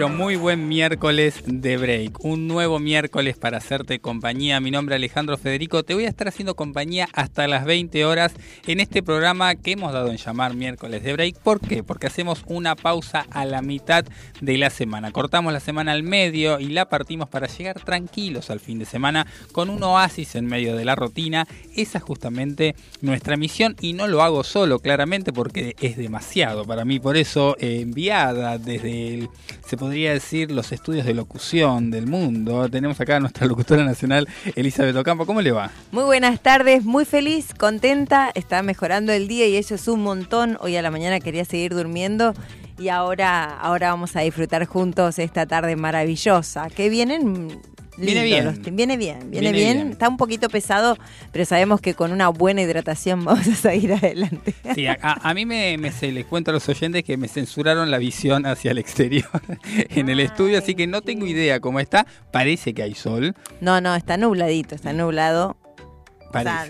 Pero muy buen miércoles de break. Un nuevo miércoles para hacerte compañía. Mi nombre es Alejandro Federico. Te voy a estar haciendo compañía hasta las 20 horas en este programa que hemos dado en llamar miércoles de break. ¿Por qué? Porque hacemos una pausa a la mitad de la semana. Cortamos la semana al medio y la partimos para llegar tranquilos al fin de semana con un oasis en medio de la rutina. Esa es justamente nuestra misión y no lo hago solo, claramente, porque es demasiado para mí. Por eso, enviada desde el podría decir, los estudios de locución del mundo. Tenemos acá a nuestra locutora nacional, Elizabeth Ocampo. ¿Cómo le va? Muy buenas tardes, muy feliz, contenta, está mejorando el día y eso es un montón. Hoy a la mañana quería seguir durmiendo y ahora, ahora vamos a disfrutar juntos esta tarde maravillosa. Que vienen Viene bien. viene bien, viene, bien. Está un poquito pesado, pero sabemos que con una buena hidratación vamos a seguir adelante. Sí, a, mí me, se les cuento a los oyentes que me censuraron la visión hacia el exterior en el estudio, así que no tengo idea cómo está. Parece que hay sol. No, no, está nubladito, está nublado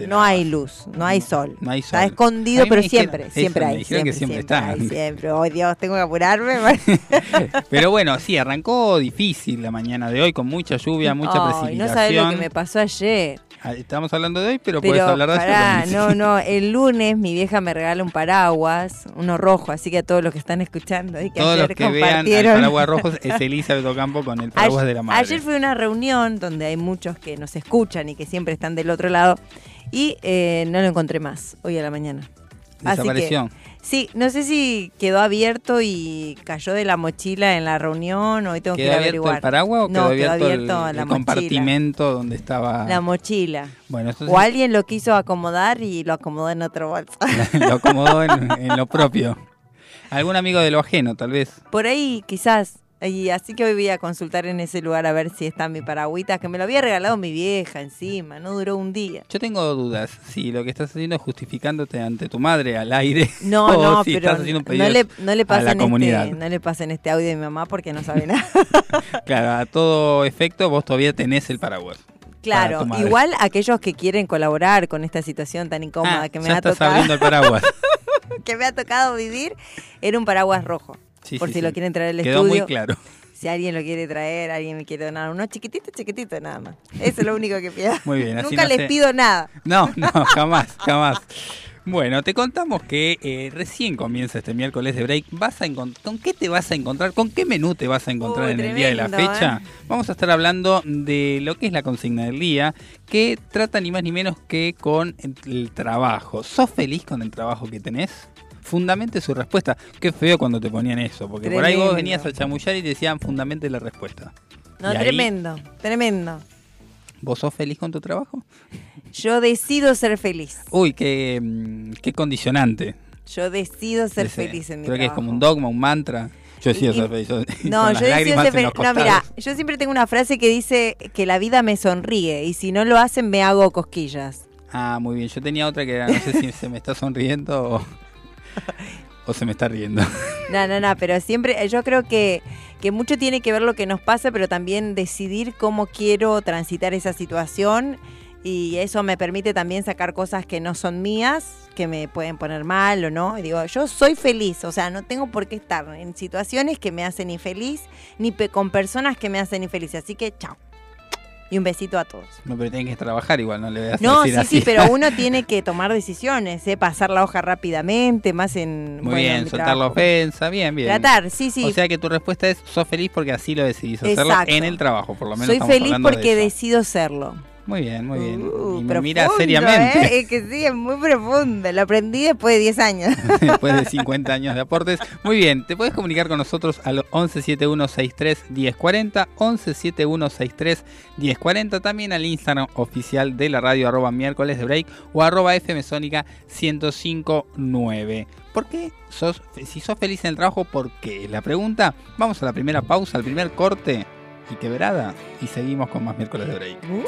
no hay luz, no hay sol. No hay Está escondido, pero siempre, siempre hay. Siempre, que siempre, está. siempre. Oh Dios, tengo que apurarme. pero bueno, sí, arrancó difícil la mañana de hoy, con mucha lluvia, mucha precipitación. No sabes lo que me pasó ayer. Ah, estamos hablando de hoy, pero, puedes hablar de pará, No, no, el lunes mi vieja me regala un paraguas, uno rojo, así que a todos los que están escuchando y que todos los que vean el paraguas rojo es Elizabeth Ocampo con el paraguas de la madre. Ayer fue una reunión donde hay muchos que nos escuchan y que siempre están del otro lado y eh, no lo encontré más hoy a la mañana. Desapareció. sí, no sé si quedó abierto y cayó de la mochila en la reunión. Hoy tengo que averiguar. el paraguas o quedó abierto, el, compartimento donde estaba la mochila? Bueno, o alguien lo quiso acomodar y lo acomodó en otro bolso. lo acomodó en lo propio. Algún amigo de lo ajeno, tal vez. Por ahí, quizás. Y así que hoy voy a consultar en ese lugar a ver si está mi paragüita, que me lo había regalado mi vieja encima, no duró un día. Yo tengo dudas si lo que estás haciendo es justificándote ante tu madre al aire. No, no, pero no, le, no le pasa en este, no le pasa en este audio de mi mamá porque no sabe nada. claro, a todo efecto vos todavía tenés el paraguas. Claro, igual aquellos que quieren colaborar con esta situación tan incómoda ah, que me ya ha estás tocado. abriendo el paraguas. que me ha tocado vivir, era un paraguas rojo por si lo quieren traer al Quedó estudio. muy claro. Si alguien lo quiere traer, alguien me quiere donar uno chiquitito, chiquitito nada más. Eso es lo único que pido. Muy bien. Nunca les pido nada. No, no, jamás, jamás. Bueno, te contamos que eh, recién comienza este miércoles de break. Vas a ¿Con qué te vas a encontrar? ¿Con qué menú te vas a encontrar en el día de la fecha? ¿eh? Vamos a estar hablando de lo que es la consigna del día, que trata ni más ni menos que con el trabajo. ¿Sos feliz con el trabajo que tenés? Fundamente su respuesta. Qué feo cuando te ponían eso, porque por ahí vos venías a chamullar y te decían fundamente la respuesta. No, tremendo, tremendo. ¿Vos sos feliz con tu trabajo? Yo decido ser feliz. Uy, qué, mm, qué condicionante. Yo decido ser feliz en mi Creo que es como un dogma, un mantra. Yo decido ser feliz. no, yo decido ser feliz. No, mira, yo siempre tengo una frase que dice que la vida me sonríe y si no lo hacen me hago cosquillas. Ah, muy bien. Yo tenía otra que no sé si se me está sonriendo o... ¿O se me está riendo? No, no, no, pero siempre, yo creo que, que mucho tiene que ver lo que nos pasa, pero también decidir cómo quiero transitar esa situación y eso me permite también sacar cosas que no son mías, que me pueden poner mal o no. Y digo, yo soy feliz, o sea, no tengo por qué estar en situaciones que me hacen infeliz, ni con personas que me hacen infeliz. Así que, chao. Y un besito a todos. No, pero tienes que trabajar igual, no le voy a No, sí, sí, pero uno tiene que tomar decisiones, ¿eh? pasar la hoja rápidamente, más en. Muy bien, soltar la ofensa, bien, bien. Tratar, sí, sí. O sea que tu respuesta es: sos feliz porque así lo decidís hacerlo en el trabajo, por lo menos. Soy feliz porque decido serlo. Muy bien, muy bien. Uh, y me mira seriamente. ¿eh? Es que sí, es muy profundo. Lo aprendí después de 10 años. después de 50 años de aportes. Muy bien, te puedes comunicar con nosotros al 1171631040, 1171631040, también al Instagram oficial de la radio arroba miércoles de break o arroba fmsónica 1059. ¿Por qué sos, si sos feliz en el trabajo, por qué? La pregunta, vamos a la primera pausa, al primer corte y quebrada. Y seguimos con más miércoles de break. Uh.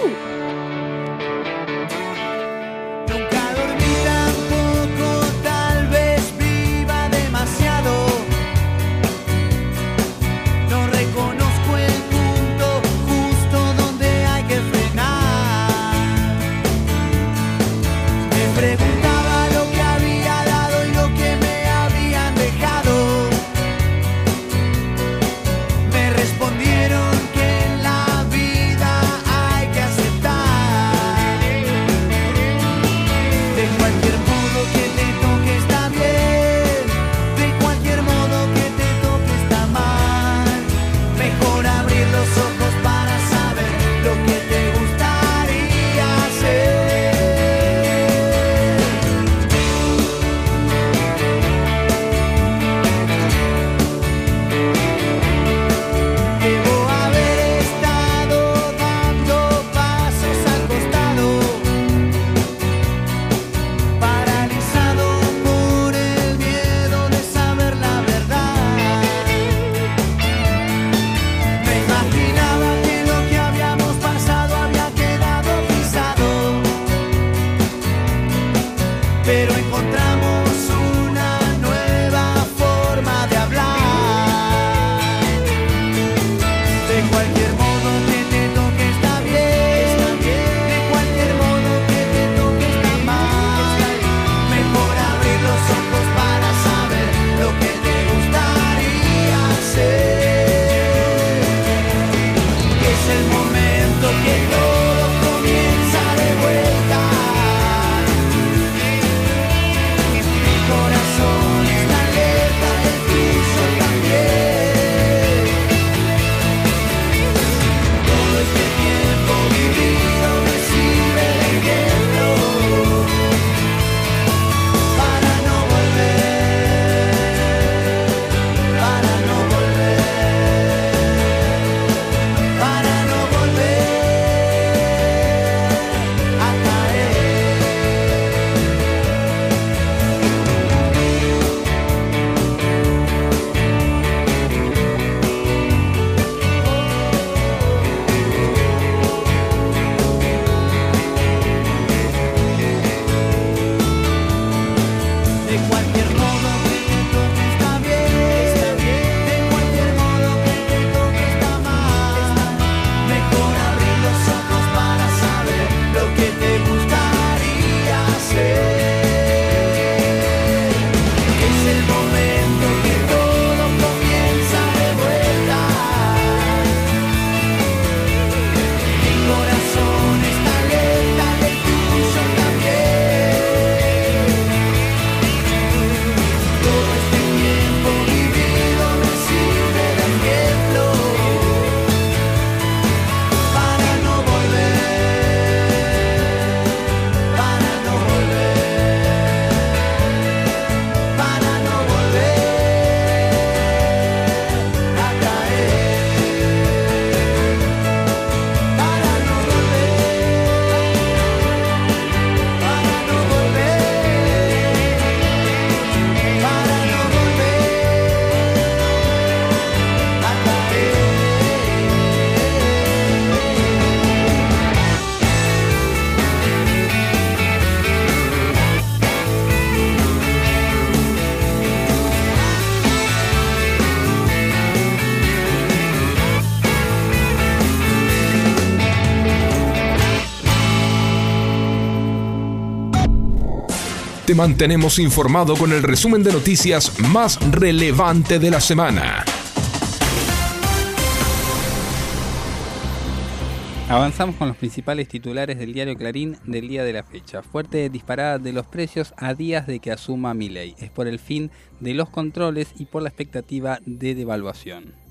Te mantenemos informado con el resumen de noticias más relevante de la semana. Avanzamos con los principales titulares del diario Clarín del día de la fecha. Fuerte disparada de los precios a días de que asuma mi ley. Es por el fin de los controles y por la expectativa de devaluación.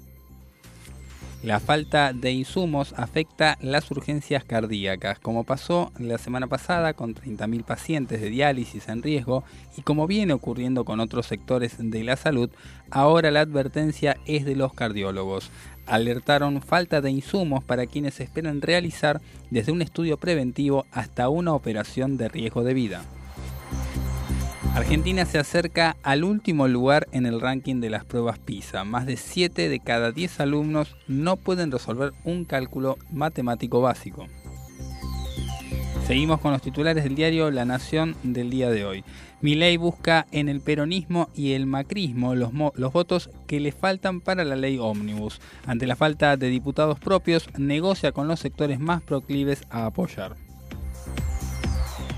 La falta de insumos afecta las urgencias cardíacas, como pasó la semana pasada con 30.000 pacientes de diálisis en riesgo y como viene ocurriendo con otros sectores de la salud, ahora la advertencia es de los cardiólogos. Alertaron falta de insumos para quienes esperan realizar desde un estudio preventivo hasta una operación de riesgo de vida. Argentina se acerca al último lugar en el ranking de las pruebas PISA. Más de 7 de cada 10 alumnos no pueden resolver un cálculo matemático básico. Seguimos con los titulares del diario La Nación del día de hoy. ley busca en el peronismo y el macrismo los, los votos que le faltan para la ley ómnibus. Ante la falta de diputados propios, negocia con los sectores más proclives a apoyar.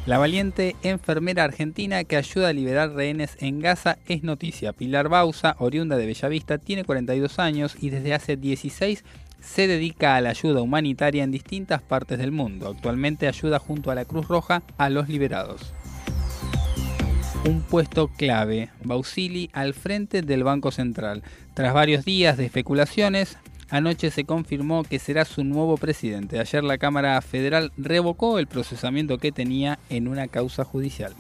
La valiente enfermera argentina que ayuda a liberar rehenes en Gaza es noticia. Pilar Bausa, oriunda de Bellavista, tiene 42 años y desde hace 16 se dedica a la ayuda humanitaria en distintas partes del mundo. Actualmente ayuda junto a la Cruz Roja a los liberados. Un puesto clave, Bausili al frente del Banco Central. Tras varios días de especulaciones, Anoche se confirmó que será su nuevo presidente. Ayer la Cámara Federal revocó el procesamiento que tenía en una causa judicial.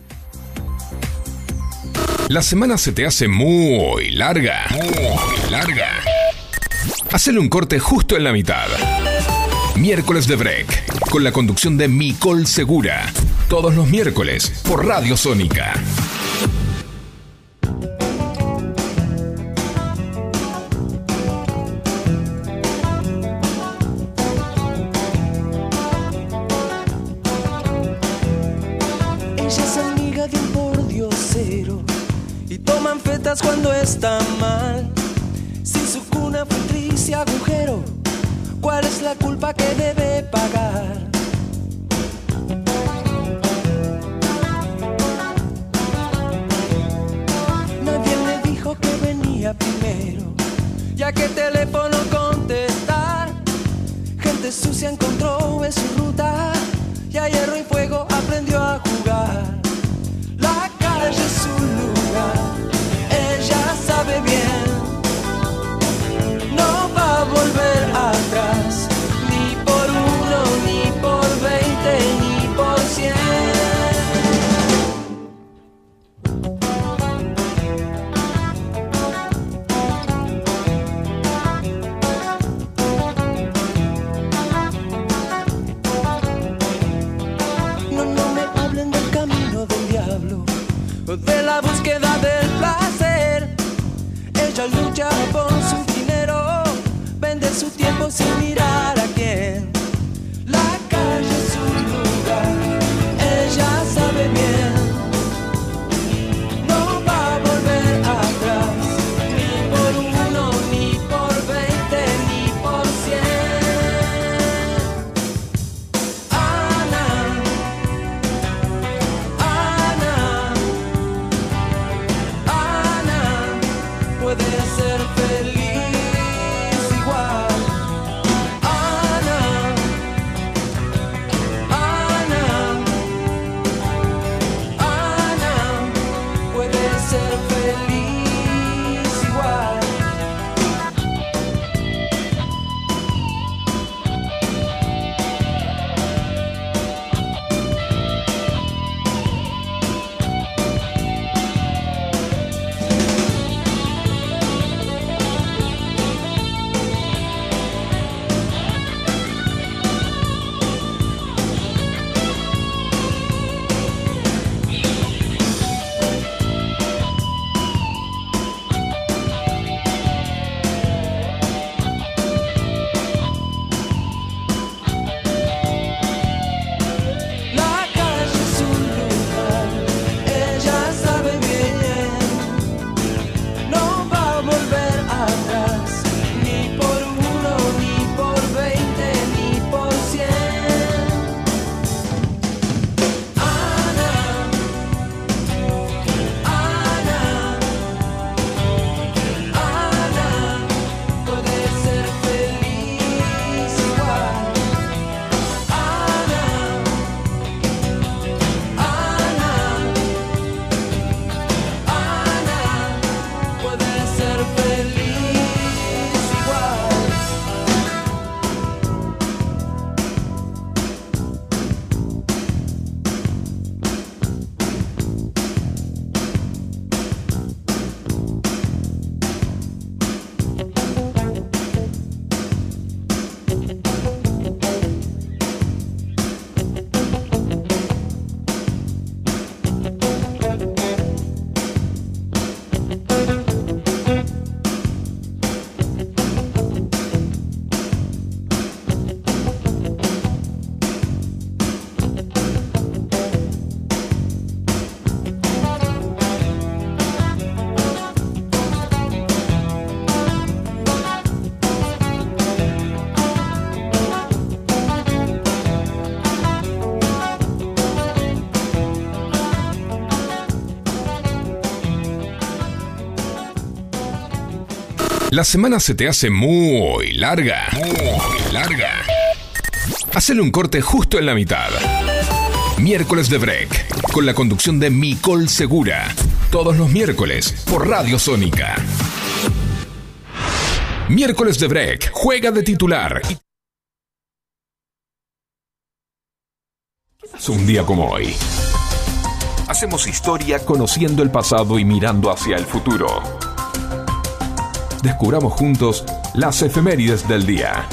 La semana se te hace muy larga. Muy larga. Hacele un corte justo en la mitad. Miércoles de Break, con la conducción de Micol Segura. Todos los miércoles por Radio Sónica. pa' que debe pagar. La semana se te hace muy larga. Muy larga. Hacele un corte justo en la mitad. Miércoles de Break, con la conducción de Micol Segura. Todos los miércoles por Radio Sónica. Miércoles de Break, juega de titular. Es Un día como hoy. Hacemos historia conociendo el pasado y mirando hacia el futuro descubramos juntos las efemérides del día.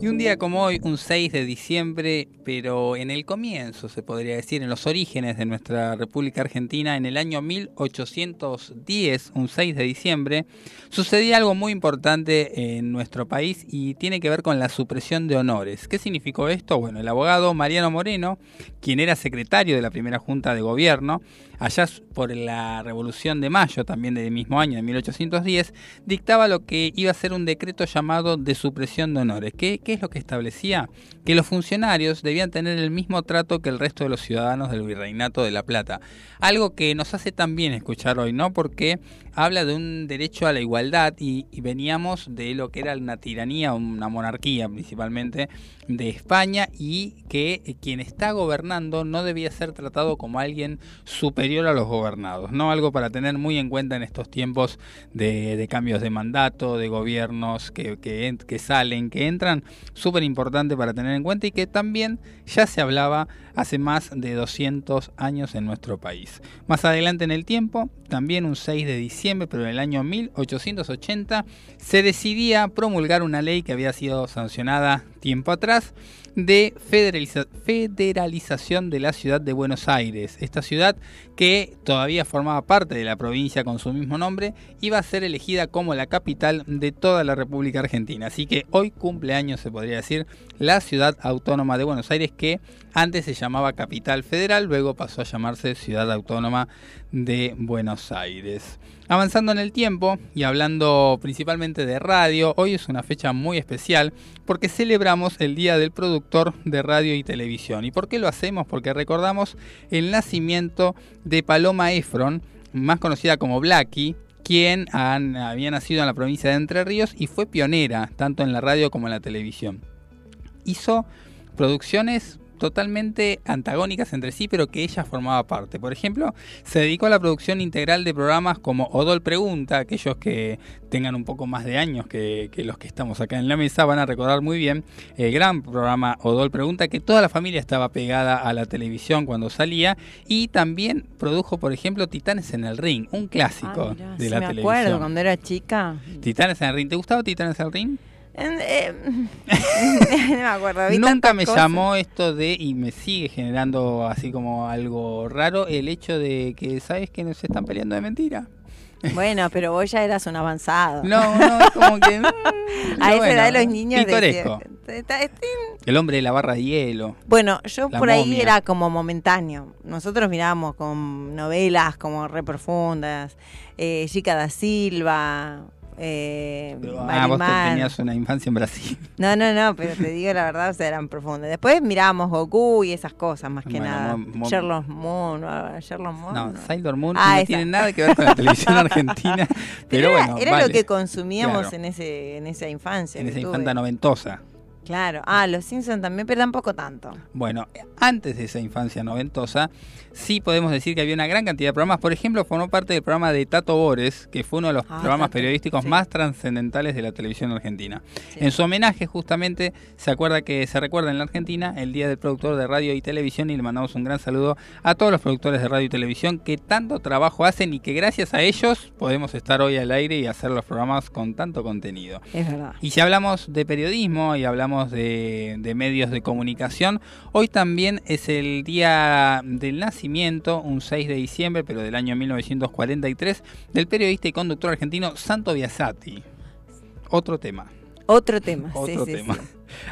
Y un día como hoy, un 6 de diciembre, pero en el comienzo, se podría decir, en los orígenes de nuestra República Argentina, en el año 1810, un 6 de diciembre, sucedía algo muy importante en nuestro país y tiene que ver con la supresión de honores. ¿Qué significó esto? Bueno, el abogado Mariano Moreno, quien era secretario de la primera Junta de Gobierno, allá por la Revolución de Mayo, también del mismo año, de 1810, dictaba lo que iba a ser un decreto llamado de supresión de honores. ¿Qué, ¿Qué, es lo que establecía? Que los funcionarios debían tener el mismo trato que el resto de los ciudadanos del Virreinato de La Plata. Algo que nos hace también escuchar hoy, ¿no? Porque habla de un derecho a la igualdad y, y veníamos de lo que era una tiranía, una monarquía principalmente de España y que quien está gobernando no debía ser tratado como alguien superior a los gobernados, ¿no? Algo para tener muy en cuenta en estos tiempos de, cambios de mandato, de gobiernos que, que, que salen, que entran, súper importante para tener en cuenta y que también ya se hablaba hace más de 200 años en nuestro país. Más adelante en el tiempo, también un 6 de diciembre, pero en el año 1880, se decidía promulgar una ley que había sido sancionada tiempo atrás de federaliza federalización de la ciudad de Buenos Aires. Esta ciudad que todavía formaba parte de la provincia con su mismo nombre iba a ser elegida como la capital de toda la República Argentina. Así que hoy cumple años, se podría decir, la ciudad autónoma de Buenos Aires que antes se llamaba Capital Federal, luego pasó a llamarse Ciudad Autónoma de Buenos Aires. Avanzando en el tiempo y hablando principalmente de radio, hoy es una fecha muy especial porque celebramos el Día del Productor de Radio y Televisión. ¿Y por qué lo hacemos? Porque recordamos el nacimiento de Paloma Efron, más conocida como Blackie, quien había nacido en la provincia de Entre Ríos y fue pionera tanto en la radio como en la televisión. Hizo producciones totalmente antagónicas entre sí, pero que ella formaba parte. Por ejemplo, se dedicó a la producción integral de programas como Odol Pregunta, aquellos que tengan un poco más de años que, que, los que estamos acá en la mesa van a recordar muy bien el gran programa Odol Pregunta, que toda la familia estaba pegada a la televisión cuando salía, y también produjo, por ejemplo, Titanes en el Ring, un clásico Ah, mirá, de la me televisión. acuerdo cuando era chica. Titanes en el Ring, ¿te gustaba Titanes en el Ring? Eh, no me acuerdo. vi Nunca me cosas. llamó esto de, y me sigue generando así como algo raro, el hecho de que, ¿sabes que nos están peleando de mentira? Bueno, pero vos ya eras un avanzado. No, no, es como que... mm, A esa bueno, edad los niños pintoresco. está- El hombre de la barra de hielo. Bueno, yo por ahí era como momentáneo. Nosotros mirábamos con novelas como re profundas, eh, Chica da Silva, eh, Ah, vos te- tenías una infancia en Brasil. No, no, no, pero te digo la verdad, o sea, eran profundas. Después mirábamos Goku y esas cosas, más que Bueno, nada. mo- Sherlock Moon, Sherlock Moon. No, no. Sailor Moon Ah, no tiene nada que ver con la televisión argentina. Pero, Pero era, bueno, era vale, lo que consumíamos Claro. en ese en esa infancia. en esa infanta noventosa. Claro. Ah, los Simpsons también, pero tampoco tanto. Bueno, antes de esa infancia noventosa, sí podemos decir que había una gran cantidad de programas. Por ejemplo, formó parte del programa de Tato Bores, que fue uno de los Ah, programas Tato, periodísticos sí. más trascendentales de la televisión argentina. Sí. En su homenaje, justamente, se acuerda que se recuerda en la Argentina el Día del Productor de Radio y Televisión y le mandamos un gran saludo a todos los productores de radio y televisión que tanto trabajo hacen y que gracias a ellos podemos estar hoy al aire y hacer los programas con tanto contenido. Es verdad. Y si hablamos de periodismo y hablamos de, de medios de comunicación, hoy también es el día del nacimiento, un 6 de diciembre, pero del año 1943, del periodista y conductor argentino Santo Biasati. Otro tema, Otro tema. otro sí, tema. sí.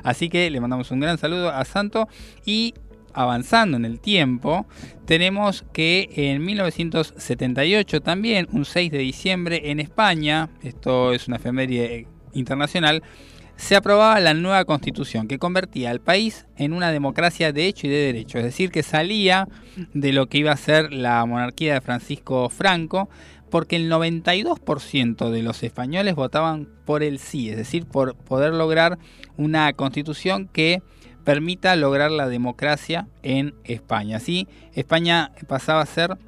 Así que le mandamos un gran saludo a Santo y avanzando en el tiempo, tenemos que en 1978 también, un 6 de diciembre en España, esto es una efeméride internacional, se aprobaba la nueva constitución que convertía al país en una democracia de hecho y de derecho, es decir, que salía de lo que iba a ser la monarquía de Francisco Franco, porque el 92% de los españoles votaban por el sí, es decir, por poder lograr una constitución que permita lograr la democracia en España. Así, España pasaba a ser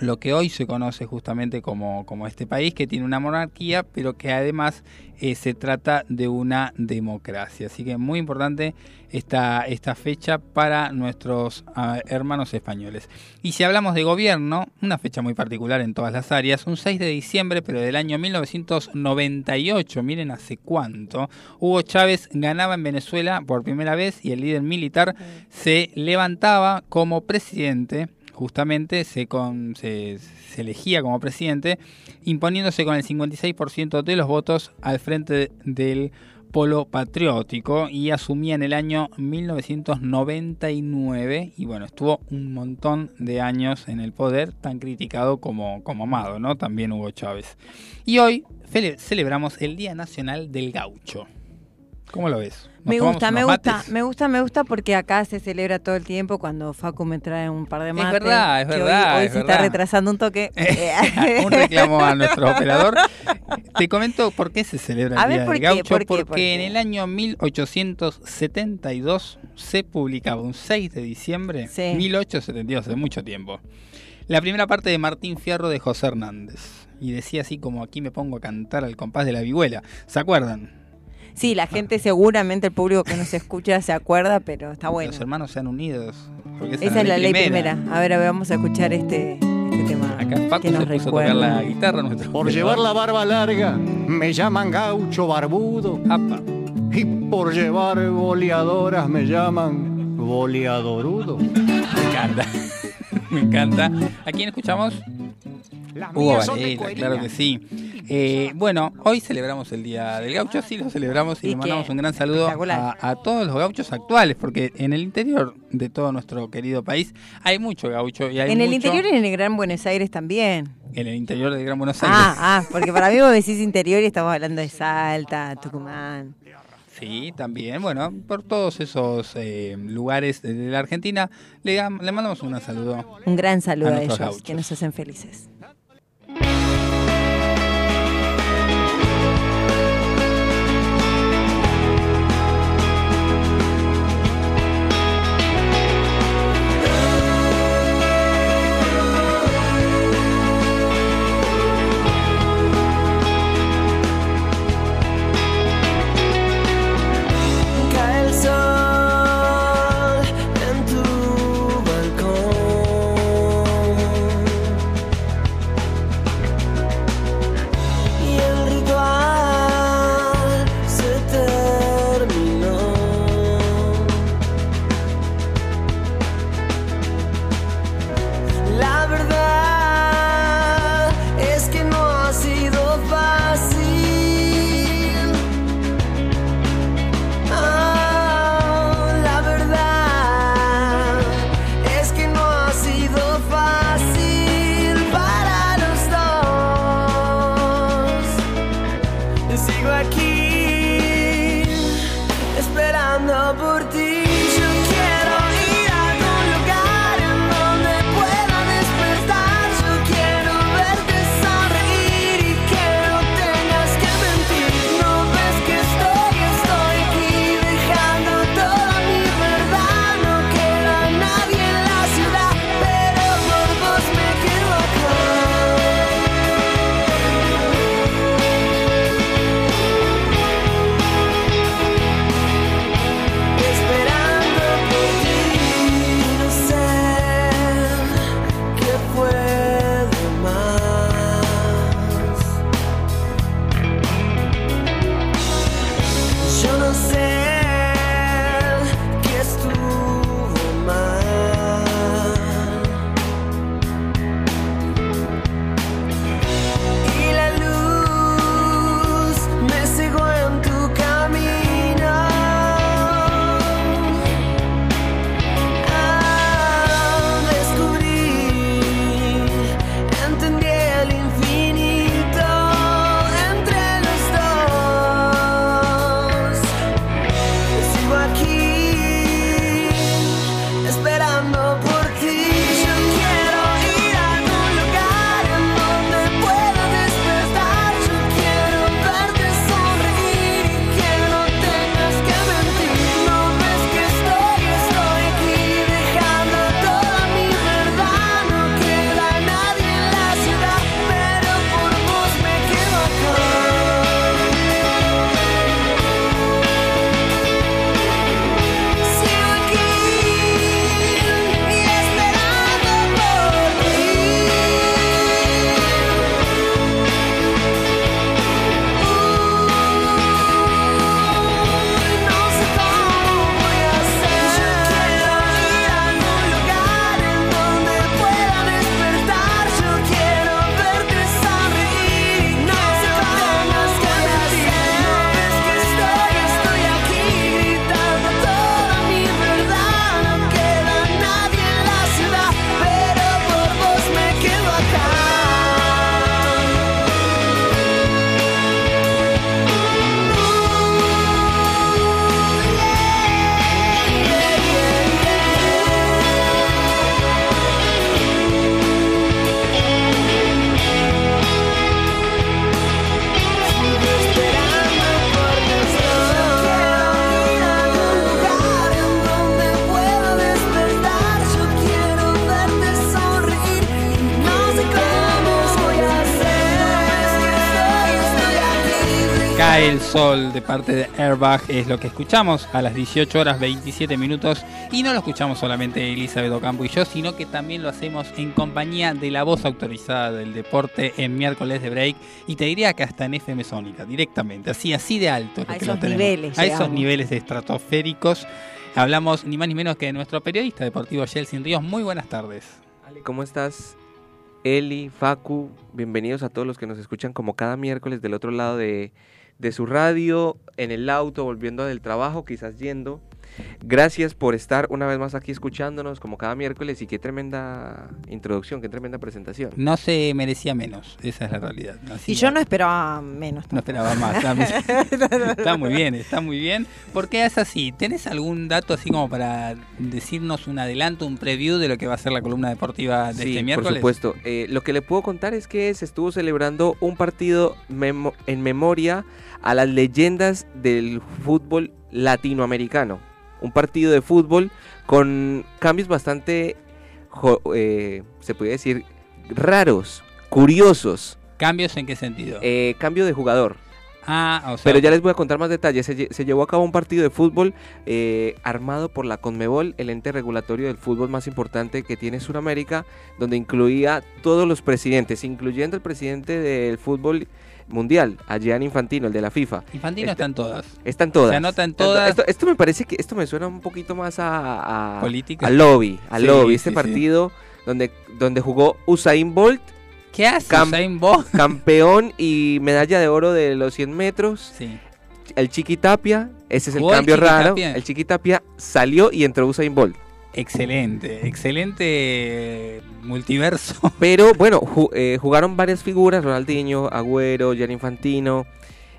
lo que hoy se conoce justamente como, como este país, que tiene una monarquía, pero que además eh, se trata de una democracia. Así que muy importante esta, esta fecha para nuestros ah, hermanos españoles. Y si hablamos de gobierno, una fecha muy particular en todas las áreas, un 6 de diciembre, pero del año 1998, miren hace cuánto, Hugo Chávez ganaba en Venezuela por primera vez y el líder militar se levantaba como presidente justamente se, con, se, elegía como presidente, imponiéndose con el 56% de los votos al frente del polo patriótico y asumía en el año 1999 y bueno, estuvo un montón de años en el poder, tan criticado como, como amado, ¿no? También Hugo Chávez. Y hoy celebramos el Día Nacional del Gaucho. ¿Cómo lo ves? Me gusta, me gusta, me gusta, me gusta porque acá se celebra todo el tiempo cuando Facu me trae un par de mates. Es verdad, es verdad. Hoy, es se verdad. está retrasando un toque. un reclamo a nuestro operador. Te comento por qué se celebra el A Día ver, ¿por del qué? Gaucho. ¿Por qué? Porque ¿Por qué? en el año 1872 se publicaba un 6 de diciembre, Sí. 1872, hace mucho tiempo, la primera parte de Martín Fierro de José Hernández. Y decía así como aquí me pongo a cantar al compás de la vihuela. ¿Se acuerdan? Sí, la gente seguramente, el público que nos escucha se acuerda, pero está bueno. Los hermanos sean unidos. porque Esa es la ley primera. A ver, a ver, vamos a escuchar este, este tema Acá que se nos puso a tocar recuerda. la guitarra. Nuestro Por llevar la barba larga me llaman gaucho barbudo Apa. y por llevar boleadoras me llaman boleadorudo. Me encanta. Me encanta. ¿A quién escuchamos? Las Hugo mías son de Varela, claro que sí. Eh, bueno, hoy celebramos el Día del Gaucho, sí lo celebramos y, Y le mandamos un gran saludo a, todos los gauchos actuales, porque en el interior de todo nuestro querido país hay mucho gaucho y hay En el mucho- interior y en el Gran Buenos Aires también. en el interior del Gran Buenos Aires. Ah, ah, porque para mí vos decís interior y estamos hablando de Salta, Tucumán. Sí, también. Bueno, por todos esos eh, lugares de la Argentina le, le mandamos un gran saludo. Un gran saludo A a, nuestros ellos, gauchos. que nos hacen felices. Sol de parte de Airbag es lo que escuchamos a las 18 horas 27 minutos y no lo escuchamos solamente Elizabeth Ocampo y yo, sino que también lo hacemos en compañía de la voz autorizada del deporte en miércoles de break y te diría que hasta en FM Sónica, directamente, así así de alto. es lo A que esos lo niveles A esos niveles estratosféricos. Hablamos ni más ni menos que de nuestro periodista deportivo Yeltsin Ríos. Muy buenas tardes. Ale, ¿cómo estás? Eli, Facu, bienvenidos a todos los que nos escuchan como cada miércoles del otro lado de, de su radio, en el auto, volviendo del trabajo, quizás yendo. Gracias por estar una vez más aquí escuchándonos como cada miércoles y qué tremenda introducción, qué tremenda presentación. No se merecía menos, esa es la realidad. Así Y yo no esperaba menos. No esperaba más. Está, está muy bien, está muy bien. ¿Por qué es así? ¿Tenés algún dato así como para decirnos un adelanto, un preview de lo que va a ser la columna deportiva de Sí, este por miércoles? supuesto. Eh, lo que le puedo contar es que se estuvo celebrando un partido memo- en memoria a las leyendas del fútbol latinoamericano. Un partido de fútbol con cambios bastante, eh, se puede decir, raros, curiosos. ¿Cambios en qué sentido? Eh, cambio de jugador. ah, o sea, Pero ya les voy a contar más detalles. Se, lle- se llevó a cabo un partido de fútbol eh, armado por la Conmebol, el ente regulatorio del fútbol más importante que tiene Sudamérica, donde incluía todos los presidentes, incluyendo el presidente del fútbol mundial, a Gianni Infantino, el de la FIFA. Infantino este- están todas. Están todas. Se anotan todas. Esto, esto me parece que esto me suena un poquito más a, a Política. a lobby, a Sí, lobby. Este sí, sí. partido donde donde jugó Usain Bolt, ¿Qué hace Cam- Usain Bolt? campeón y medalla de oro de los 100 metros. Sí. el Chiqui Tapia, ese es el ¿Jugó el cambio raro. El Chiqui Tapia salió y entró Usain Bolt. Excelente, excelente multiverso. Pero bueno, ju- eh, jugaron varias figuras: Ronaldinho, Agüero, Gianni Infantino,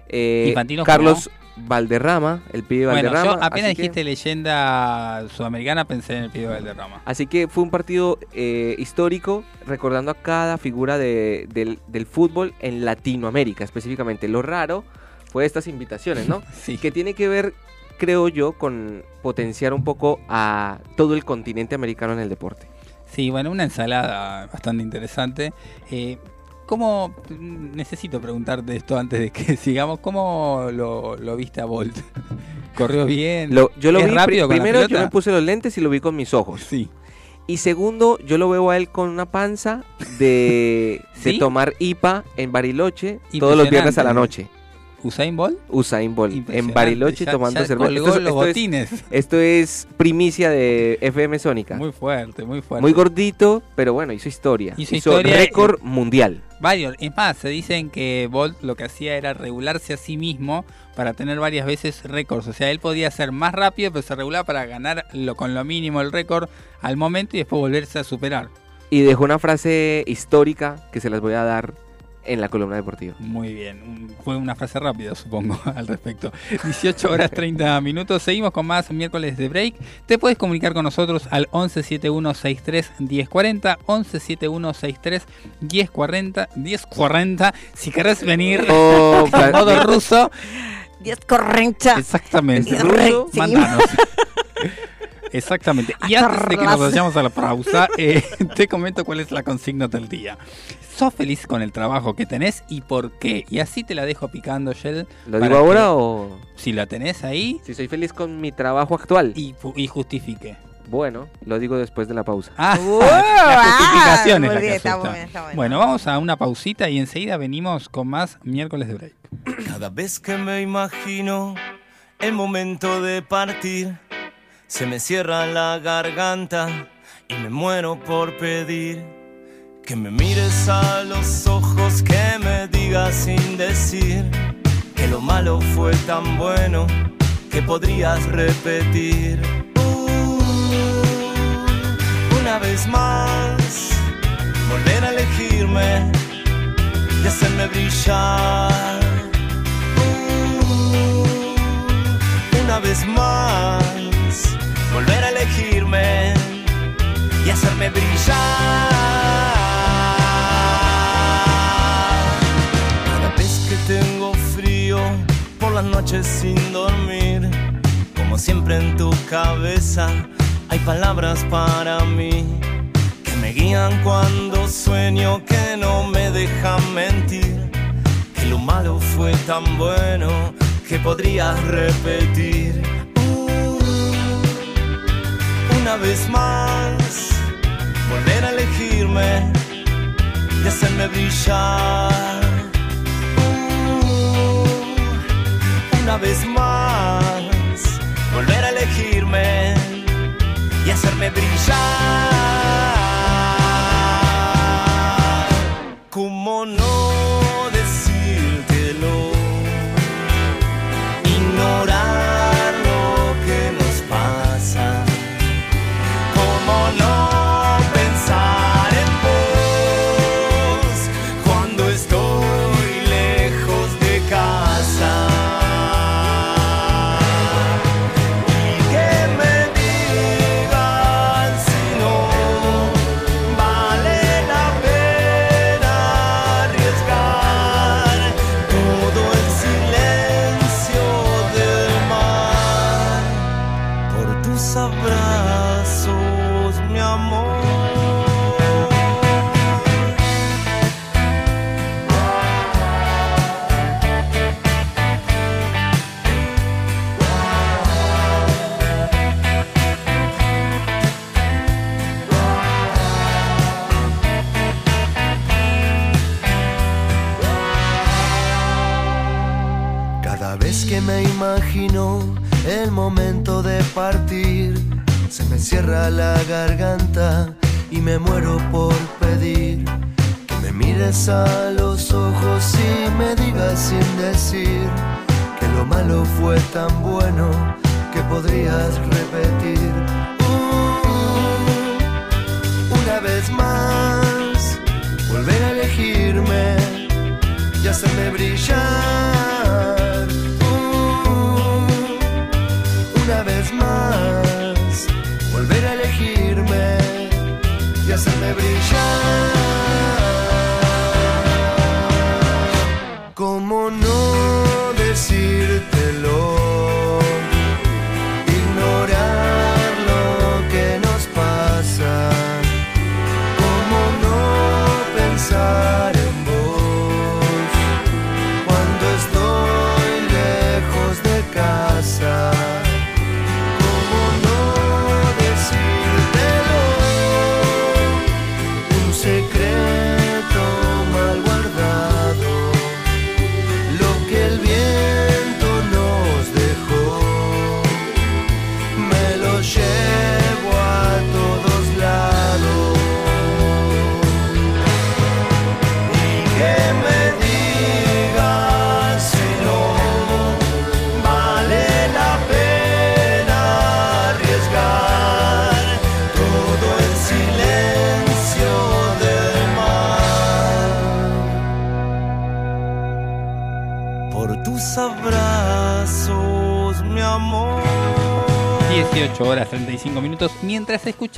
eh, Infantino Carlos Valderrama, el pibe Bueno, Valderrama. yo apenas que- dijiste leyenda sudamericana pensé en el pibe Valderrama. Así que fue un partido eh, histórico, recordando a cada figura de- del, del fútbol en Latinoamérica, específicamente. Lo raro fue estas invitaciones, ¿no? Sí. que tiene que ver, creo yo, con potenciar un poco a todo el continente americano en el deporte. Sí, bueno, una ensalada bastante interesante. Eh, ¿Cómo, necesito preguntarte esto antes de que sigamos, cómo lo, lo viste a Bolt? ¿Corrió bien? Lo- yo lo ¿Es vi, rápido primero yo me puse los lentes y lo vi con mis ojos. Sí. Y segundo, yo lo veo a él con una panza de, de tomar IPA en Bariloche todos los viernes a la noche. ¿Usain Bolt? Usain Bolt en Bariloche ya- tomando ya cerveza. colgó Esto, es- los esto es, botines. esto es primicia de FM Sónica. Muy, Muy fuerte, muy fuerte. gordito, pero bueno, hizo historia. Hizo Hizo, historia, récord mundial. Varios. Es más, se dicen que Bolt lo que hacía era regularse a sí mismo para tener varias veces récords. O sea, él podía ser más rápido, pero se regulaba para ganar lo, con lo mínimo el récord al momento y después volverse a superar. Y dejó una frase histórica que se las voy a dar en la columna deportiva. Muy bien, fue una frase rápida, supongo, al respecto. 18 horas 30 minutos, seguimos con más miércoles de break. Te puedes comunicar con nosotros al 117163 1040, 117163 1040, 1040. Si querés venir Oh, en modo ruso, Dios correncha. exactamente. ¿Es ruso? Sí. Exactamente. Y antes de que nos vayamos a la pausa, eh, te comento cuál es la consigna del día. ¿Sos feliz con el trabajo que tenés y por qué? Y así te la dejo picando, Shell. ¿Lo digo ahora que, o Si la tenés ahí si soy feliz con mi trabajo actual? y, justifique. Bueno, lo digo después de la pausa. Ah, la justificación es la muy que bien, está asusta. bueno, está bueno. Bueno, vamos a una pausita y enseguida venimos con más miércoles de break. Cada vez que me imagino el momento de partir, se me cierra la garganta y me muero por pedir que me mires a los ojos, que me digas sin decir que lo malo fue tan bueno que podrías repetir. Uh, una vez más, volver a elegirme y hacerme brillar. Uh, una vez más, volver a elegirme y hacerme brillar. Cada vez que tengo frío por las noches sin dormir, como siempre en tu cabeza hay palabras para mí que me guían cuando sueño, que no me dejan mentir, que lo malo fue tan bueno que podrías repetir una vez más, volver a elegirme y hacerme brillar. Uh, una vez más, volver a elegirme y hacerme brillar. Me muero por pedir que me mires a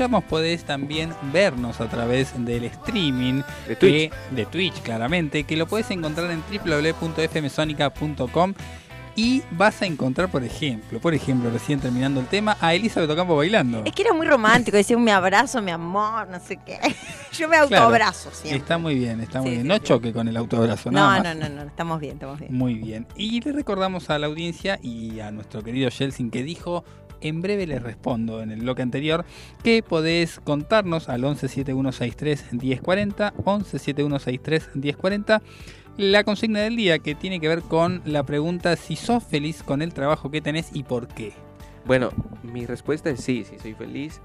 Podés también vernos a través del streaming De Twitch. que- de Twitch claramente, que lo podés encontrar en www.fmsonica.com y vas a encontrar, por ejemplo, por ejemplo, recién terminando el tema, a Elizabeth Ocampo bailando. Es que era muy romántico, decía un me abrazo, mi amor, no sé qué. Yo me Claro. autoabrazo siempre. Está muy bien, está muy Sí, bien. sí, no sí. choque con el autoabrazo, nada No, más. no, no, no, estamos bien, estamos bien. Muy bien. Y le recordamos a la audiencia y a nuestro querido Yeltsin que dijo, en breve les respondo en el bloque anterior, que podés contarnos al 1171631040, 1171631040, la consigna del día que tiene que ver con la pregunta si sos feliz con el trabajo que tenés y por qué. Bueno, mi respuesta es sí, sí, soy feliz.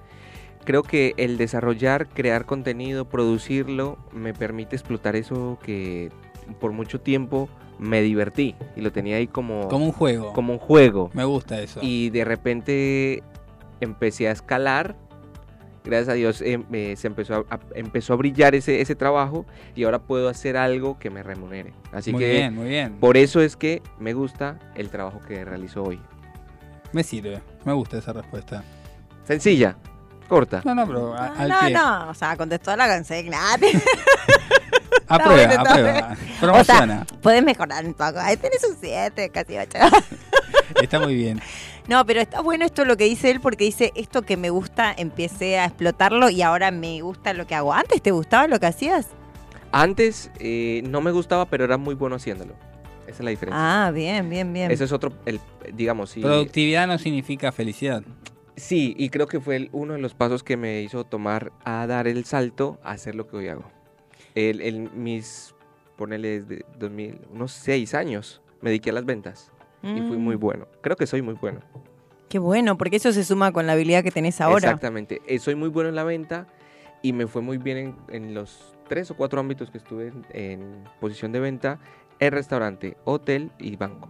Creo que el desarrollar, crear contenido, producirlo, me permite explotar eso que por mucho tiempo me divertí y lo tenía ahí como, Como un juego. como un juego. Me gusta eso. Y de repente empecé a escalar. Gracias a Dios em, eh, se empezó a, a- empezó a brillar ese, ese trabajo y ahora puedo hacer algo que me remunere. Así muy que bien, muy bien. por eso es que me gusta el trabajo que realizo hoy. Me sirve. Me gusta esa respuesta. Sencilla, corta. No, no, pero a- al no, pie. no, o sea, contestó la consigna. Aprueba, aprueba. Promociona. O sea, podés mejorar un poco. Ahí tenés un 7, casi 8. Está muy bien. No, pero está bueno esto lo que dice él porque dice esto que me gusta, empecé a explotarlo y ahora me gusta lo que hago. ¿Antes te gustaba lo que hacías? Antes eh, no me gustaba, pero era muy bueno haciéndolo. Esa es la diferencia. Ah, bien, bien, bien. Eso es otro, el, digamos, sí. Productividad no significa felicidad. Sí, y creo que fue el- uno de los pasos que me hizo tomar a dar el salto a hacer lo que hoy hago. El, el- mis, ponele desde 2000, unos seis años, me dediqué a las ventas y fui Mm, muy bueno. Creo que soy muy bueno. Qué bueno, porque eso se suma con la habilidad que tenés ahora. Exactamente. Eh, soy muy bueno en la venta y me fue muy bien en, en los tres o cuatro ámbitos que estuve en, en posición de venta, el restaurante, hotel y banco.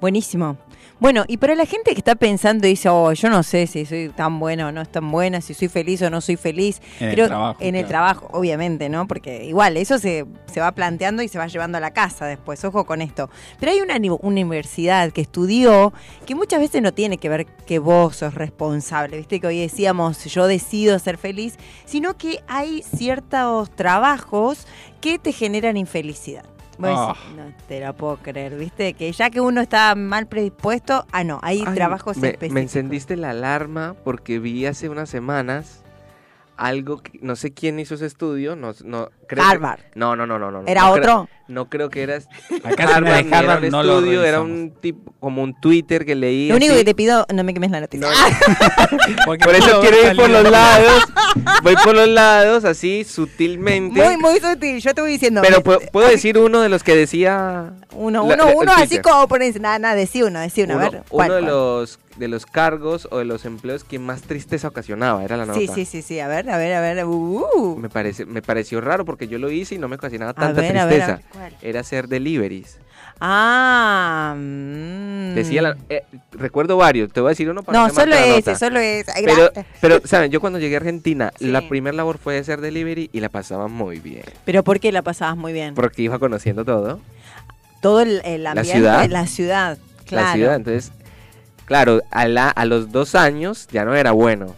Buenísimo. Bueno, y para la gente que está pensando y dice, oh, yo no sé si soy tan buena o no es tan buena, si soy feliz o no soy feliz. En el trabajo, En el trabajo, obviamente, ¿no? Porque igual, eso se, se va planteando y se va llevando a la casa después, ojo con esto. Pero hay una ni- universidad que estudió que muchas veces no tiene que ver que vos sos responsable, viste que hoy decíamos yo decido ser feliz, sino que hay ciertos trabajos que te generan infelicidad. Ah. no te la puedo creer, viste, que ya que uno está mal predispuesto, ah no, hay Ay, trabajos me, específicos. me encendiste la alarma porque vi hace unas semanas algo que no sé quién hizo ese estudio, no, no creo que- no, no, no, no, no. ¿Era no otro? No creo que era Acá si no es de era Harvard, un no lo estudio, era un tipo como un Twitter que leí. Lo único así. que te pido, no me quemes la noticia. No, Porque Por eso quiero ir por los lados, voy por los lados así sutilmente. muy, muy sutil, yo te voy diciendo. pero puedo, puedo decir uno de los que decía Uno, uno, la- uno así como pones, nada, nada, decí uno, decí uno, a ver. uno ¿cuál, de cuál? los de los cargos o de los empleos que más tristeza ocasionaba, era la nota. Sí, sí, sí, sí, a ver, a ver, a ver. Uh, Me parece me pareció raro porque yo lo hice y no me ocasionaba a tanta ver, a ver, a tristeza. ver, ¿cuál? Era hacer deliveries. Ah, mm. Decía la- eh, recuerdo varios, te voy a decir uno para No, solo la ese, solo ese. Ay, Pero, ¿saben? Yo cuando llegué a Argentina, Sí. la primera labor fue hacer delivery y la pasaba muy bien. Pero ¿por qué la pasabas muy bien? Porque iba conociendo todo. Todo el, el ambiente, ciudad. la ciudad, claro. La ciudad, entonces, claro, a, la- a los dos años ya no era bueno.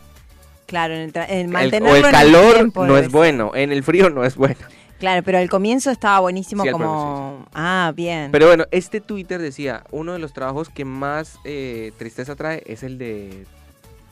Claro, en el, en El- o el calor tiempo no es bueno, en el frío no es bueno. Claro, pero al comienzo estaba buenísimo Sí, como... Ah, bien. Pero bueno, este Twitter decía, uno de los trabajos que más eh, tristeza trae es el de,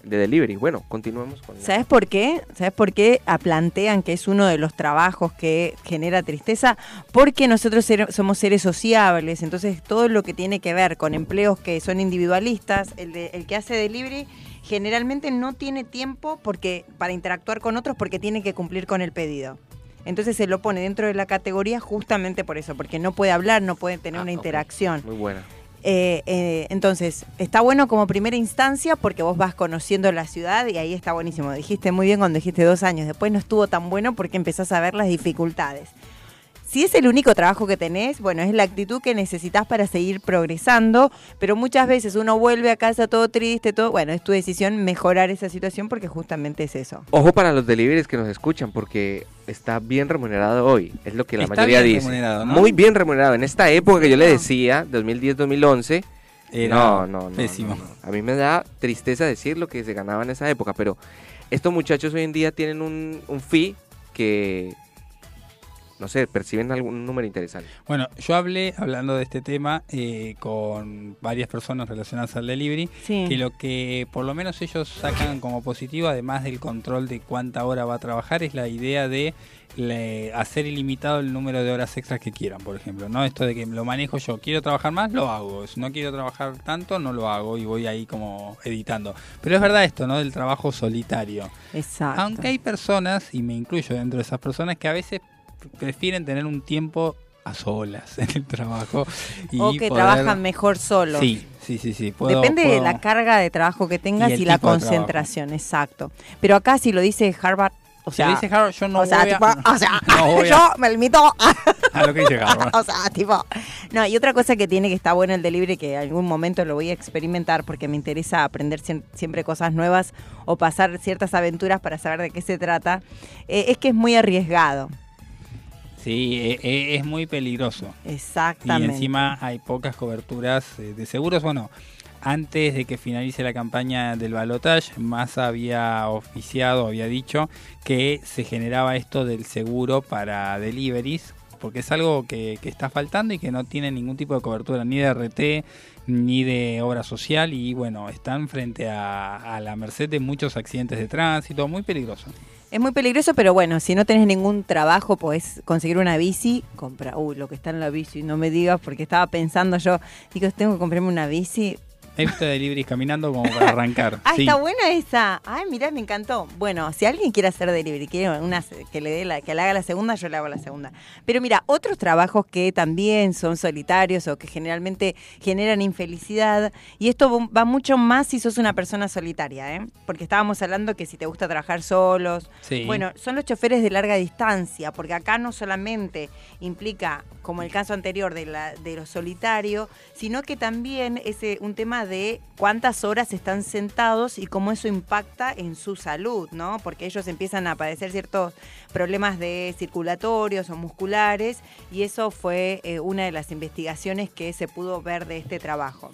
de delivery. Bueno, continuemos con... ¿Sabes por qué? ¿Sabes por qué plantean que es uno de los trabajos que genera tristeza? Porque nosotros ser- somos seres sociables, entonces todo lo que tiene que ver con empleos que son individualistas, el, de- el que hace delivery generalmente no tiene tiempo porque para interactuar con otros porque tiene que cumplir con el pedido. Entonces se lo pone dentro de la categoría justamente por eso, porque no puede hablar, no puede tener Ah, una interacción. Muy buena. Eh, eh, entonces, está bueno como primera instancia porque vos vas conociendo la ciudad y ahí está buenísimo. Dijiste muy bien cuando dijiste dos años, después no estuvo tan bueno porque empezás a ver las dificultades. Si es el único trabajo que tenés, bueno, es la actitud que necesitas para seguir progresando, pero muchas veces uno vuelve a casa todo triste, todo, bueno, es tu decisión mejorar esa situación porque justamente es eso. Ojo para los deliveries que nos escuchan, porque está bien remunerado hoy. Es lo que la Está mayoría bien dice. remunerado, ¿no? Muy bien remunerado. En esta época que yo le No. decía, 2010-2011, Era no, no, no, pésimo. no, no. A mí me da tristeza decir lo que se ganaba en esa época, pero estos muchachos hoy en día tienen un, un fee que, no sé, perciben algún número interesante. Bueno, yo hablé, hablando de este tema, eh, con varias personas relacionadas al delivery, Sí. que lo que por lo menos ellos sacan como positivo, además del control de cuánta hora va a trabajar, es la idea de le- hacer ilimitado el número de horas extras que quieran, por ejemplo. No esto de que lo manejo yo, quiero trabajar más, lo hago. Si no quiero trabajar tanto, no lo hago y voy ahí como editando. Pero es verdad esto, ¿no? Del trabajo solitario. Exacto. Aunque hay personas, y me incluyo dentro de esas personas, que a veces prefieren tener un tiempo a solas en el trabajo. Y o que poder- trabajan mejor solos. Sí, sí, sí, sí. puedo- Depende de la carga de trabajo que tengas Y la concentración, exacto. Pero acá si lo dice Harvard, o Si sea, lo dice Harold, yo no o sea, voy a- tipo, o sea, no voy a- yo me limito a, a lo que dice Harvard. o sea, tipo, no, y otra cosa que tiene que estar bueno el delivery que en algún momento lo voy a experimentar porque me interesa aprender siem- siempre cosas nuevas o pasar ciertas aventuras para saber de qué se trata, eh, es que es muy arriesgado. Sí, eh, eh, es muy peligroso. Y Exactamente. encima hay pocas coberturas eh, de seguros. Bueno, antes de que finalice la campaña del balotage, Massa había oficiado, había dicho que se generaba esto del seguro para deliveries, porque es algo que, que está faltando y que no tiene ningún tipo de cobertura, ni de RT, ni de obra social, y bueno, están frente a, a la merced de muchos accidentes de tránsito, muy peligroso. Es muy peligroso, pero bueno, si no tenés ningún trabajo, podés conseguir una bici, compra, uy, lo que está en la bici, no me digas, porque estaba pensando yo, digo, tengo que comprarme una bici, He visto deliveries caminando como para arrancar. Ah, sí. está buena esa. Ay, mirá, me encantó. Bueno, si alguien quiere hacer delivery, quiere una, que le dé la, que le haga la segunda, yo le hago la segunda. Pero mira, otros trabajos que también son solitarios o que generalmente generan infelicidad, y esto va mucho más si sos una persona solitaria, ¿eh? Porque estábamos hablando que si te gusta trabajar solos. Sí. Bueno, son los choferes de larga distancia, porque acá no solamente implica, como el caso anterior de, la, de lo solitario, sino que también es eh, un tema de cuántas horas están sentados y cómo eso impacta en su salud, ¿no? Porque ellos empiezan a padecer ciertos problemas de circulatorios o musculares y eso fue eh, una de las investigaciones que se pudo ver de este trabajo.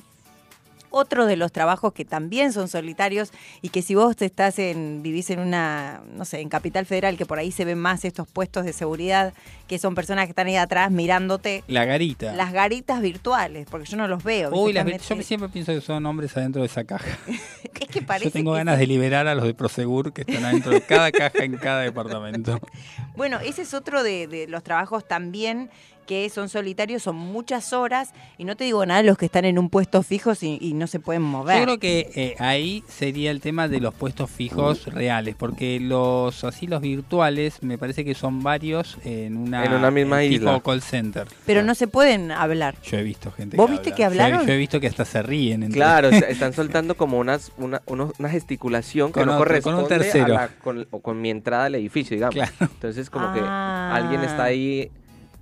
Otro de los trabajos que también son solitarios y que si vos estás en, vivís en una, no sé, en Capital Federal, que por ahí se ven más estos puestos de seguridad, que son personas que están ahí atrás mirándote, La garita. las garitas virtuales, porque yo no los veo. Uy, las yo siempre pienso que son hombres adentro de esa caja. Es que parece Yo tengo que ganas de liberar a los de Prosegur que están adentro de cada caja en cada departamento. Bueno, ese es otro de, de los trabajos también que son solitarios, son muchas horas, y no te digo nada de los que están en un puesto fijo y, y no se pueden mover. Yo creo que eh, ahí sería el tema de los puestos fijos reales, porque los así los virtuales me parece que son varios en una, En una misma eh, tipo isla. call center. Pero no se pueden hablar. Yo he visto gente. ¿Vos que viste habla. que Yo he- hablaron? Yo, he visto que hasta se ríen. entre- Claro, est- están soltando como unas, una, unos- una gesticulación que Con no otro- con corresponde un tercero. a la- con, o con mi entrada al edificio, digamos. Claro. Entonces como que Ah. alguien está ahí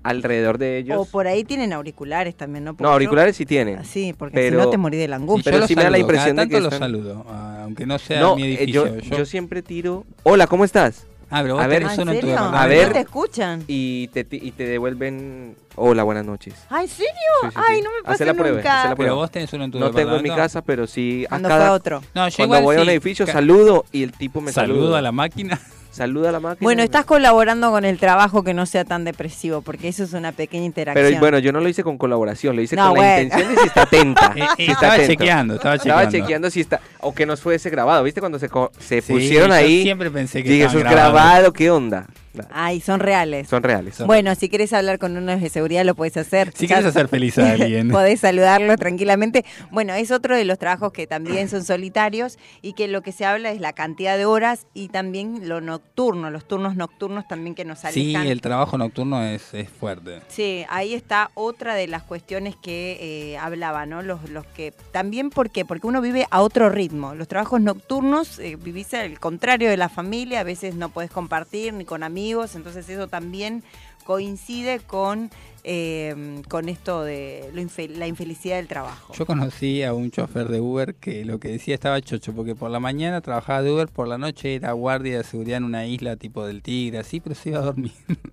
alrededor de ellos. O por ahí tienen auriculares también, ¿no? Porque No, yo- auriculares sí tienen. Ah, Sí, porque Pero- si no te morí de la angustia. Pero yo sí los me da la saludo, impresión cada de que tanto los están- saludo, ah, aunque no sea No, mi eh, edificio. yo, yo siempre tiro. Hola, ¿cómo estás? Ah, pero vos A ver- Ah, uno ¿En en tu serio? A ver. ¿No te escuchan? Y te, ti- y te devuelven. Hola, buenas noches. ¿Ah, en serio? Sí, sí, Ay, sí. no me pasa la prueba, nunca. la Pero prueba. vos tenés uno en tu No tengo en mi casa, pero sí a Cuando cada- otro. No, yo Cuando igual voy a un sí. edificio saludo y el tipo me saludo saluda. a la máquina. Saluda a la máquina. Bueno, estás colaborando con el trabajo que no sea tan depresivo, porque eso es una pequeña interacción. Pero bueno, yo no lo hice con colaboración, lo hice No, con bueno. la intención de si está atenta. Eh, eh, si está estaba atento. chequeando, estaba Estaba chequeando. chequeando si está. O que no fuese grabado. ¿Viste cuando se, co- se Sí, pusieron yo ahí? siempre pensé que Dije, eso es grabado, ¿qué onda? Ay, son reales. Son reales. Son- Bueno, si quieres hablar con uno de seguridad lo puedes hacer. Si quieres hacer feliz a alguien. Podés saludarlo tranquilamente. Bueno, es otro de los trabajos que también son solitarios y que lo que se habla es la cantidad de horas y también lo nocturno, los turnos nocturnos también que nos Sí, alejan. el trabajo nocturno es, es fuerte. Sí, ahí está otra de las cuestiones que eh, hablaba, ¿no? Los, los que también, ¿por qué? Porque uno vive a otro ritmo. Los trabajos nocturnos eh, vivís al contrario de la familia, a veces no podés compartir ni con amigos, entonces eso también coincide con, eh, con esto de lo infe- la infelicidad del trabajo. Yo conocí a un chofer de Uber que lo que decía estaba chocho, porque por la mañana trabajaba de Uber, por la noche era guardia de seguridad en una isla tipo del Tigre, así, pero se iba a dormir.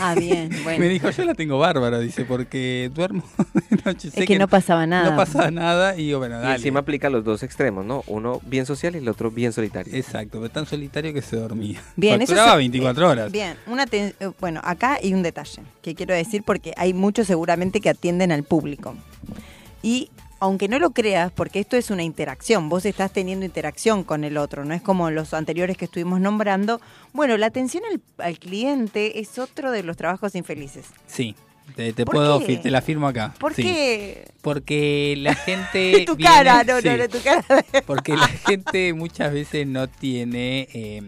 Ah, bien, Me bueno. dijo, yo la tengo bárbara, dice, porque duermo de noche. Sé Es que no pasaba nada. No pasaba nada y digo, bueno, Y encima aplica los dos extremos, ¿no? Uno bien social y el otro bien solitario. Exacto, pero tan solitario que se dormía. Bien, eso Facturaba se- 24 horas. Bien, una ten- eh, bueno, acá hay un detalle que quiero decir porque hay muchos seguramente que atienden al público. Y aunque no lo creas, porque esto es una interacción, vos estás teniendo interacción con el otro, no es como los anteriores que estuvimos nombrando. Bueno, la atención al, al cliente es otro de los trabajos infelices. Sí, te, te ¿Por puedo, qué? te la firmo acá. ¿Por Sí. qué? Porque la gente. tu viene- cara, no, sí. no, no, tu cara. Porque la gente muchas veces no tiene, eh,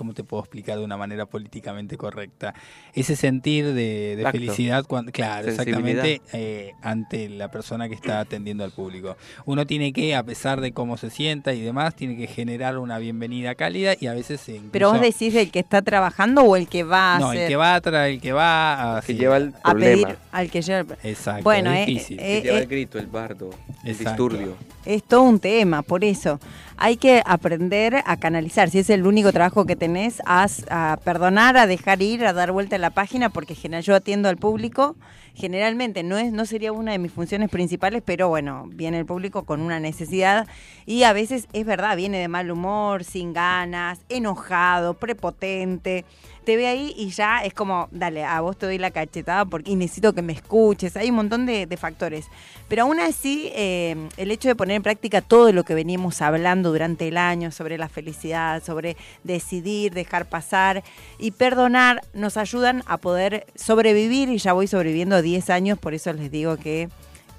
¿cómo te puedo explicar de una manera políticamente correcta? Ese sentir de, de felicidad, cuando, claro, exactamente, eh, ante la persona que está atendiendo al público. Uno tiene que, a pesar de cómo se sienta y demás, tiene que generar una bienvenida cálida y a veces se incluso- Pero vos decís del que está trabajando o el que va a No, hacer- el que va atrás, el que va a... que sí, lleva el a pedir problema. al que lleva el- Exacto, Bueno, es eh, difícil. eh, que lleva eh, el grito, el bardo, el Exacto. disturbio. Es todo un tema, por eso. Hay que aprender a canalizar. Si es el único trabajo que tenés, haz, a perdonar, a dejar ir, a dar vuelta a la página, porque general, yo atiendo al público. Generalmente no es, no sería una de mis funciones principales, pero bueno, viene el público con una necesidad y a veces es verdad, viene de mal humor, sin ganas, enojado, prepotente. Te ve ahí y ya es como, dale, a vos te doy la cachetada porque necesito que me escuches. Hay un montón de, factores. Pero aún así, eh, el hecho de poner en práctica todo lo que venimos hablando durante el año sobre la felicidad, sobre decidir ir, dejar pasar y perdonar nos ayudan a poder sobrevivir y ya voy sobreviviendo 10 años, por eso les digo que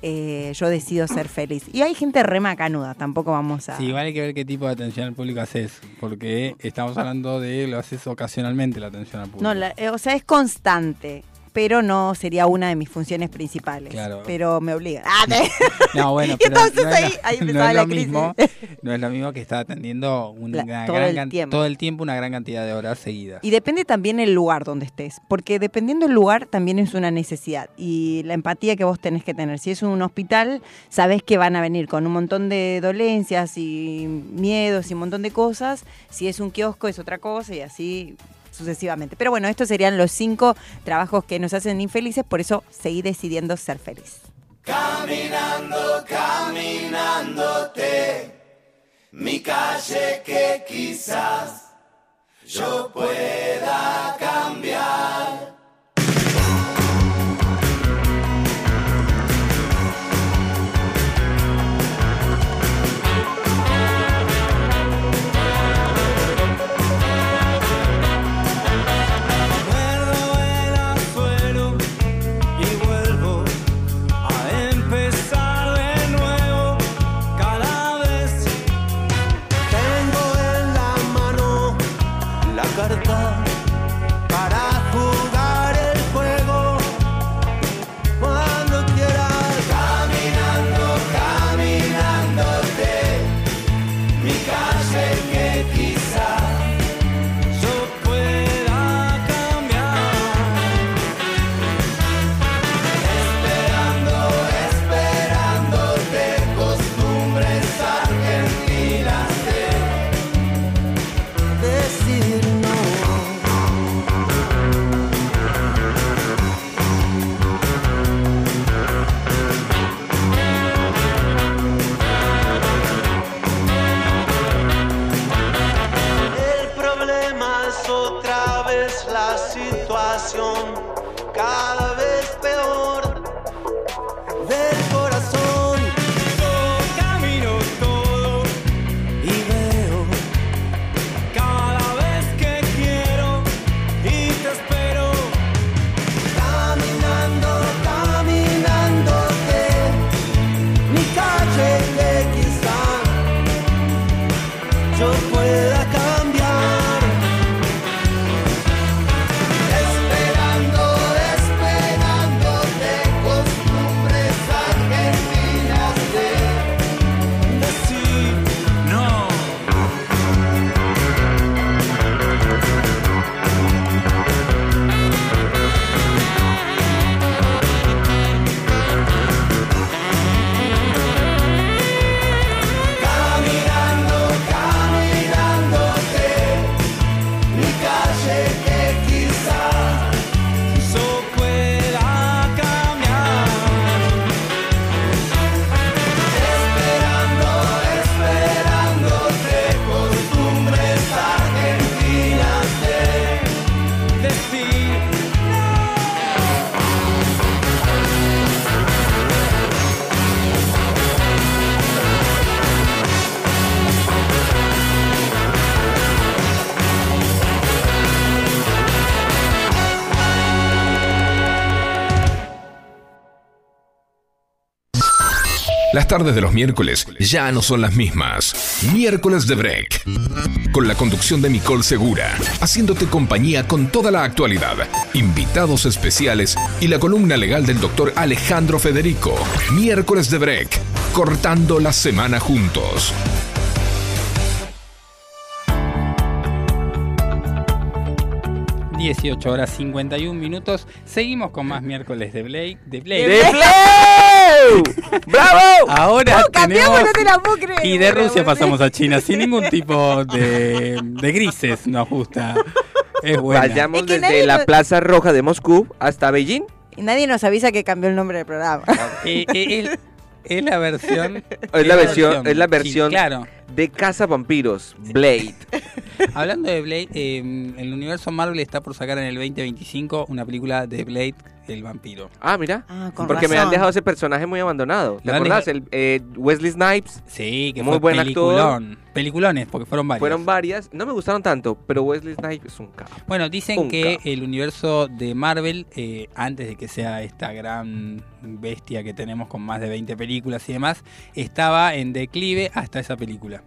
eh, yo decido ser feliz. Y hay gente re macanuda, tampoco vamos a... Sí, igual hay que ver qué tipo de atención al público haces, porque estamos hablando de lo haces ocasionalmente la atención al público. No, la- eh, o sea, es constante, pero no sería una de mis funciones principales. Claro. Pero me obliga. Ah, No, bueno, Y pero entonces no es, ahí- la- ahí no empezaba es la lo crisis. mismo, no es lo mismo que estar atendiendo una La- todo gran el tiempo. todo el tiempo una gran cantidad de horas seguidas. Y depende también el lugar donde estés, porque dependiendo del lugar también es una necesidad y la empatía que vos tenés que tener. Si es un hospital, sabés que van a venir con un montón de dolencias y miedos y un montón de cosas. Si es un kiosco es otra cosa y así Pero bueno, estos serían los cinco trabajos que nos hacen infelices, por eso seguí decidiendo ser feliz. Caminando, caminándote, mi calle que quizás yo pueda cambiar. Las tardes de los miércoles ya no son las mismas. Miércoles de Break. Con la conducción de Nicole Segura, haciéndote compañía con toda la actualidad, invitados especiales y la columna legal del doctor Alejandro Federico. Miércoles de Break. Cortando la semana juntos. Blake. 18 horas 51 minutos. Seguimos con más miércoles de Blake. De Blake. ¡De Play! ¡Bravo! Ahora No, cambiamos, tenemos- no te la puedo creer. Y de Rusia pasamos a China sin ningún tipo de, de grises nos gusta. Es buena. Vayamos Es que desde la Plaza Roja de Moscú hasta Beijing. Y nadie nos avisa que cambió el nombre del programa. Eh, eh, es, es la versión. Es la versión, es la sí, versión claro. de Casa Vampiros, Blade. Hablando de Blade, eh, el universo Marvel está por sacar en el 2025 una película de Blade, el vampiro. Ah, mira. Ah, con Porque me han dejado ese personaje muy abandonado. ¿Te acordás? El, eh, Wesley Snipes. Sí, que Muy fue buen actor. peliculón. Peliculones, porque fueron varios. Fueron varias. No me gustaron tanto, pero Wesley Snipes es un capo. Bueno, dicen Un que capo. el universo de Marvel, eh, antes de que sea esta gran bestia que tenemos con más de 20 películas y demás, estaba en declive hasta esa película.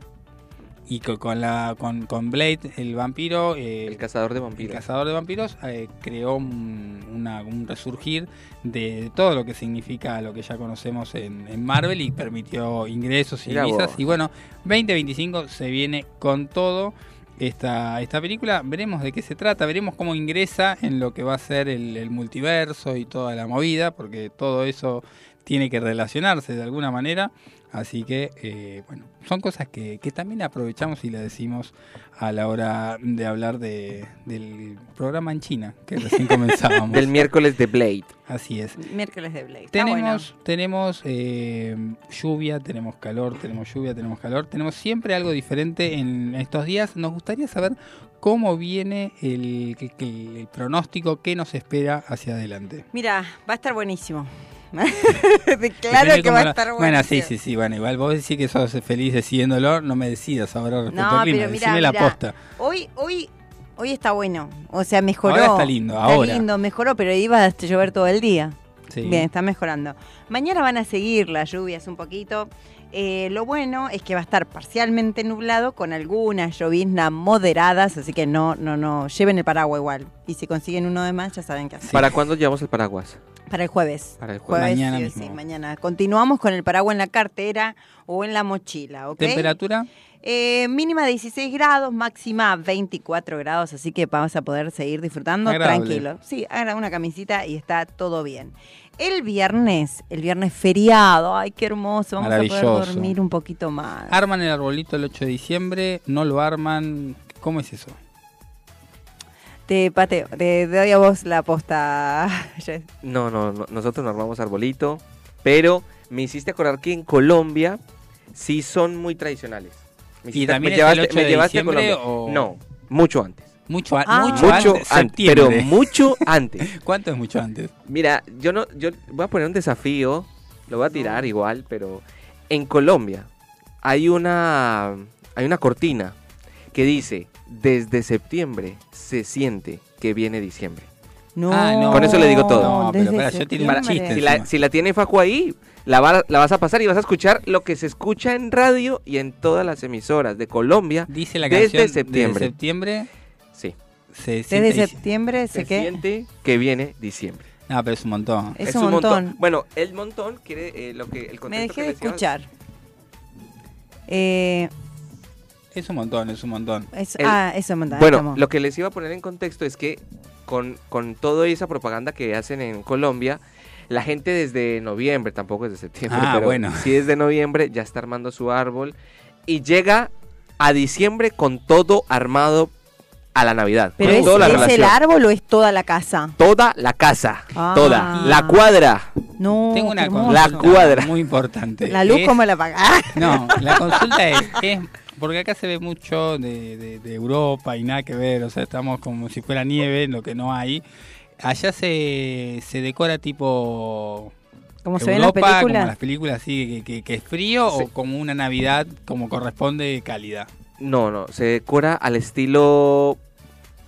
Y co- con, la, con, con Blade, el vampiro, eh, El cazador de el vampiros. cazador de vampiros, eh, creó un, una- un resurgir de todo lo que significa lo que ya conocemos en, en Marvel y permitió ingresos y Mirá vos. Y bueno, 2025 se viene con todo esta, esta película. Veremos de qué se trata, veremos cómo ingresa en lo que va a ser el, el multiverso y toda la movida, porque todo eso tiene que relacionarse de alguna manera. Así que, eh, bueno, son cosas que, que también aprovechamos y le decimos a la hora de hablar de, del programa en China, que recién comenzábamos. Del miércoles de Blade. Así es. Miércoles de Blade. Bueno. Tenemos, tenemos eh, lluvia, tenemos calor, tenemos lluvia, tenemos calor, tenemos siempre algo diferente en estos días. Nos gustaría saber cómo viene el, el- el- el pronóstico que nos espera hacia adelante. Mira, va a estar buenísimo. Claro que va a estar buenísimo. Bueno, sí, sí, sí. Bueno, igual vos decís que sos feliz decidiéndolo, no me decidas ahora respecto No, al clima, pero mira, decime la posta. Hoy, hoy, hoy está bueno. O sea, mejoró. Ahora está lindo, ahora. lindo, mejoró, pero iba a llover todo el día. Sí. Bien, está mejorando. Mañana van a seguir las lluvias un poquito. Eh, lo bueno es que va a estar parcialmente nublado con algunas lloviznas moderadas, así que no, no, no, lleven el paraguas igual. Y si consiguen uno de más, ya saben qué hacer. ¿Para cuándo llevamos el paraguas? Para el jueves. Para el jueves. Jueves, Mañana sí, mismo. sí, mañana. Continuamos con el paraguas en la cartera o en la mochila, ¿ok? ¿Temperatura? Eh, mínima 16 grados, máxima 24 grados, así que vamos a poder seguir disfrutando Agradable. tranquilo. Sí, haga una camisita y está todo bien. El viernes, el viernes feriado, ay, qué hermoso, vamos a poder dormir un poquito más. ¿Arman el arbolito el 8 de diciembre? ¿No lo arman? ¿Cómo es eso? Te pateo, te doy a vos la posta. No, no, no, nosotros no armamos arbolito, pero me hiciste acordar que en Colombia sí son muy tradicionales. Me ¿Y hiciste- también me es el llevaste- 8 me de llevaste a Colombia. o- No, mucho antes. Mucho, a- Ah. mucho, Mucho antes, antes, pero mucho antes. ¿Cuánto es mucho antes? Mira, yo no, yo voy a poner un desafío, lo voy a tirar igual, pero en Colombia hay una, hay una cortina que dice desde septiembre se siente que viene diciembre. No, Ah, no. Con eso le digo todo. No, pero yo tengo un chiste. Si la, encima. si la tiene Facu ahí, la, va- la vas a pasar y vas a escuchar lo que se escucha en radio y en todas las emisoras de Colombia. Dice la Desde canción septiembre. Desde septiembre Sí, se siente Desde septiembre se que siente que viene diciembre. No, pero es un montón. es, un montón. Bueno, el montón quiere eh, lo que el Me contexto dejé que de escuchar. Eh, Es un montón, es un montón. es- El- ah, eso un montón. Bueno, estamos. lo que les iba a poner en contexto es que con, con toda esa propaganda que hacen en Colombia, la gente desde noviembre, tampoco desde septiembre, Ah, pero bueno. sí desde noviembre ya está armando su árbol y llega a diciembre con todo armado a la Navidad. ¿Pero es, toda la es el árbol o es toda la casa? Toda la casa, Ah. toda, la cuadra. No, Tengo una consulta La cuadra. muy importante. La luz, Es- ¿cómo la paga? No, la consulta es, es- porque acá se ve mucho de, de- de Europa y nada que ver, o sea, estamos como si fuera nieve, lo que no hay. Allá se, se decora tipo Como se ve en las Europa, como películas. las películas así, que, que- que es frío Sí. o como una Navidad como corresponde cálida. No, no, se decora al estilo...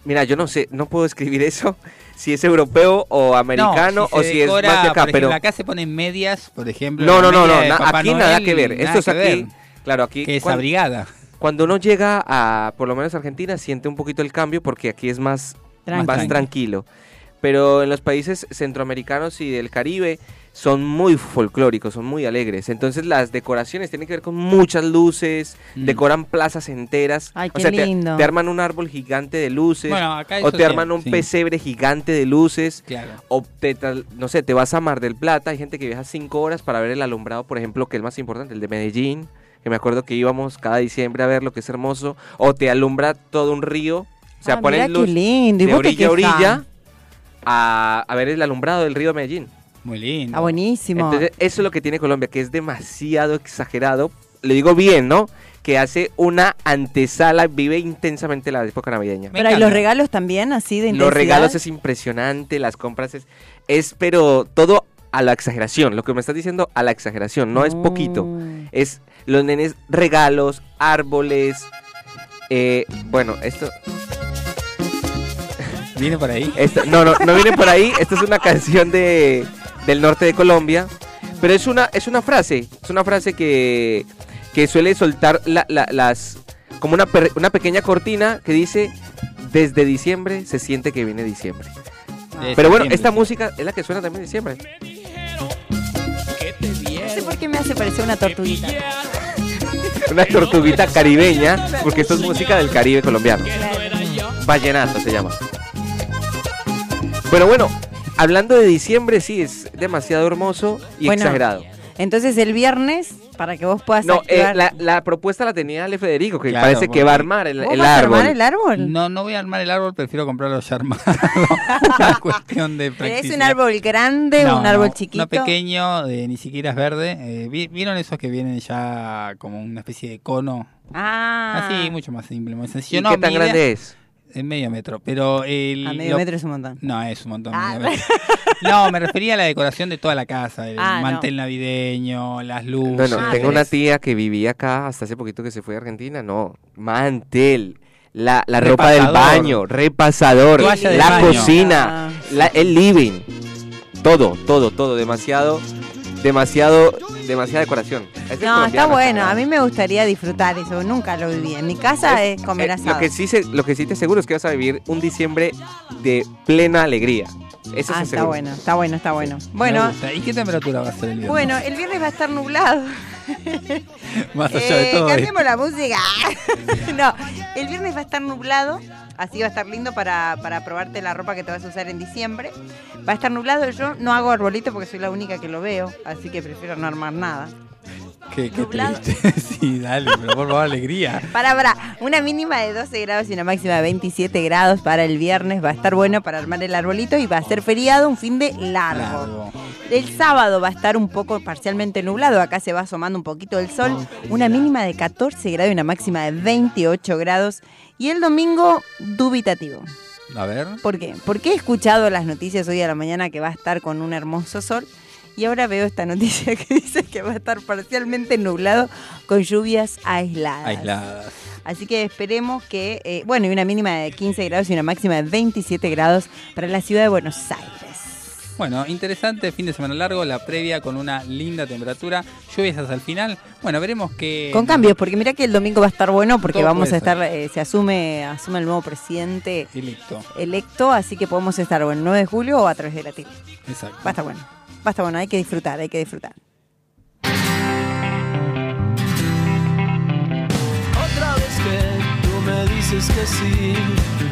Mira, yo no sé, no puedo escribir eso, si es europeo o americano No, o se si decora, es más de acá, por ejemplo, pero... acá se ponen medias, por ejemplo. No, no, no, no, na- aquí nada Noel, que ver. Esto es aquí, ver, claro, aquí que es abrigada. cuando uno llega a, por lo menos Argentina, siente un poquito el cambio porque aquí es más, Tranqui. más Tranqui. tranquilo. Pero en los países centroamericanos y del Caribe son muy folclóricos, son muy alegres. Entonces las decoraciones tienen que ver con muchas luces, Mm. decoran plazas enteras. Ay, o qué sea, te- lindo. Te, arman un árbol gigante de luces. Bueno, acá o te arman un sí, pesebre gigante de luces. Claro. O te, no sé, te vas a Mar del Plata, hay gente que viaja cinco horas para ver el alumbrado, por ejemplo, que es el más importante, el de Medellín, que me acuerdo que íbamos cada diciembre a ver lo que es hermoso, o te alumbra todo un río, o sea, Ah, ponen luz qué lindo. ¿Y de orilla a orilla a, a ver el alumbrado del río de Medellín. Muy lindo. Está buenísimo. Entonces, eso es lo que tiene Colombia, que es demasiado exagerado, le digo bien, ¿no? que hace una antesala, vive intensamente la época navideña. Pero ¿y los regalos también, así de Los intensidad? regalos es impresionante, las compras es, es pero todo a la exageración. Lo que me estás diciendo a la exageración, no es poquito. Mm. Es los nenes regalos, árboles. eh, bueno, esto, ¿Viene por ahí? esto- no, no, no viene por ahí. Esta es una canción de del norte de Colombia, pero es una es una frase, es una frase que que suele soltar la- la- las como una per- una pequeña cortina que dice desde diciembre se siente que viene diciembre. Pero bueno, septiembre. esta música es la que suena también en diciembre. No sé por qué me hace parecer una tortuguita. Una tortuguita caribeña, porque esto es música del Caribe colombiano. Vallenato se llama. Pero bueno, hablando de diciembre, sí, es demasiado hermoso y Bueno, exagerado. Entonces el viernes, para que vos puedas No, eh, activar... la, la propuesta la tenía Ale Federico, que Claro, parece que va a porque- armar el, ¿Vos el vas a árbol. armar el árbol? No, no voy a armar el árbol, prefiero comprarlo ya armado. Una cuestión de ¿Pero practicidad. ¿Es un árbol grande No, un árbol no, chiquito? Uno pequeño, de, ni siquiera es verde. Eh, ¿vi- ¿Vieron esos que vienen ya como una especie de cono? Ah, Así, mucho más simple, muy ¿Y sencillo. No, qué tan mi idea- grande es? Es medio metro, pero el... a medio lo- metro es un montón. No, es un montón. Ah, medio metro. No, me refería a la decoración de toda la casa, el Ah, no. mantel navideño, las luces. Bueno, Ah, tengo pero una es- tía que vivía acá hasta hace poquito que se fue a Argentina. No, mantel. La, la ropa del Repasador. baño, repasador, Toalla de la baño. cocina, la- el living. Todo, todo, todo. Demasiado, demasiado, demasiada decoración. Este es No, está bueno. A mí me gustaría disfrutar eso. Nunca lo viví. En mi casa es, comer Eh, asado. lo que sí se- lo que sí te aseguro es que vas a vivir un diciembre de plena alegría. Eso ah, se está bueno, está bueno, está bueno. Bueno. ¿Y qué temperatura va a ser el viernes? bueno, el viernes va a estar nublado. Más allá de Eh, todo. cambiemos la música. no, el viernes va a estar nublado. Así va a estar lindo para, para probarte la ropa que te vas a usar en diciembre. Va a estar nublado. Yo no hago arbolito porque soy la única que lo veo. Así que prefiero no armar nada. Qué, triste. sí, dale, pero por favor, alegría. Para, para, una mínima de 12 grados y una máxima de 27 grados para el viernes. Va a estar bueno para armar el arbolito y va a ser feriado, un fin de largo. Largo. El sábado va a estar un poco parcialmente nublado. Acá se va asomando un poquito el sol. Una mínima de 14 grados y una máxima de 28 grados. Y el domingo, dubitativo. A ver. ¿Por qué? Porque he escuchado las noticias hoy a la mañana que va a estar con un hermoso sol. Y ahora veo esta noticia que dice que va a estar parcialmente nublado con lluvias aisladas. Aisladas. Así que esperemos que, eh, bueno, y una mínima de 15 grados y una máxima de 27 grados para la ciudad de Buenos Aires. Bueno, interesante fin de semana largo, la previa con una linda temperatura, lluvias hasta el final. Bueno, veremos que... Con cambios, porque mira que el domingo va a estar bueno porque Todo vamos a estar, eh, se asume, asume el nuevo presidente Y listo, electo, así que podemos estar o el 9 de julio o a través de la tele. exacto. Va a estar bueno, va a estar bueno, hay que disfrutar, hay que disfrutar. Otra vez que tú me dices que sí,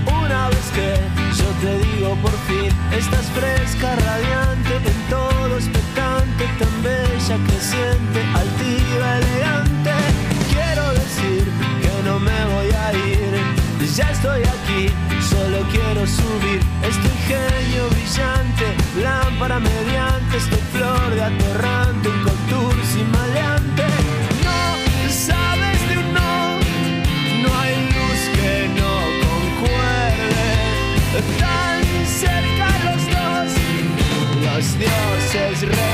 una vez que yo te digo por fin, estás fresca, radiante, en todo expectante, tan bella, creciente, altiva, elegante. Quiero decir que no me voy a ir, ya estoy subir. Este ingenio brillante, lámpara mediante, estoy flor de atorrante, un contour sin maleante. No sabes de un no, no hay luz que no concuerde. Tan cerca los dos, los dioses resplandecen.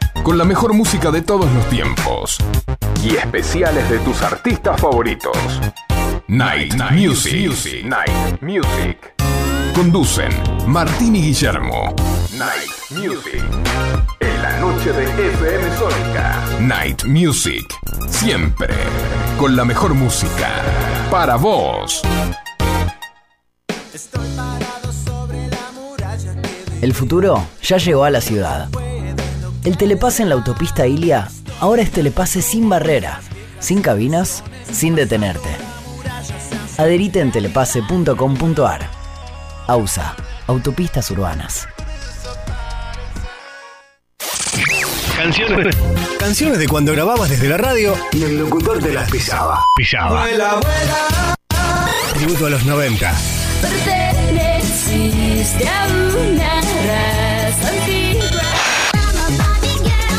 Con la mejor música de todos los tiempos. Y especiales de tus artistas favoritos. Night, Music. Night Music. Conducen Martín y Guillermo. Night Music. En la noche de FM Sónica. Night Music. Siempre. Con la mejor música. Para vos. El futuro ya llegó a la ciudad. El telepase en la autopista Ilia ahora es telepase sin barrera, sin cabinas, sin detenerte. Adherite en telepase.com.ar. AUSA, Autopistas Urbanas. Canciones. Canciones de cuando grababas desde la radio y el locutor te las pisaba. Pisaba. Tributo a los 90. Perteneciste a una antigua.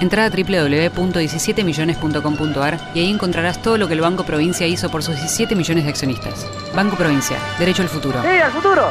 Entra a www.17millones.com.ar y ahí encontrarás todo lo que el Banco Provincia hizo por sus 17 millones de accionistas. Banco Provincia, derecho al futuro. ¡Sí, al futuro!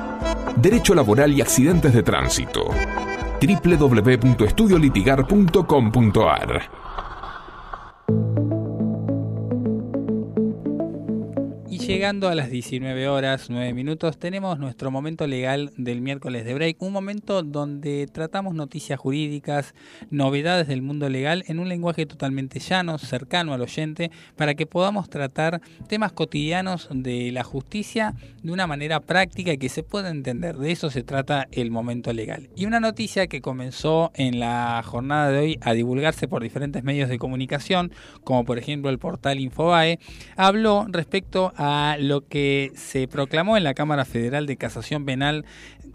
Derecho Laboral y Accidentes de Tránsito. www.estudiolitigar.com.ar llegando a las 19 horas 9 minutos, tenemos nuestro momento legal del miércoles de break, un momento donde tratamos noticias jurídicas, novedades del mundo legal en un lenguaje totalmente llano, cercano al oyente, para que podamos tratar temas cotidianos de la justicia de una manera práctica y que se pueda entender. De eso se trata el momento legal. Y una noticia que comenzó en la jornada de hoy a divulgarse por diferentes medios de comunicación, como por ejemplo el portal Infobae, habló respecto a lo que se proclamó en la Cámara Federal de Casación Penal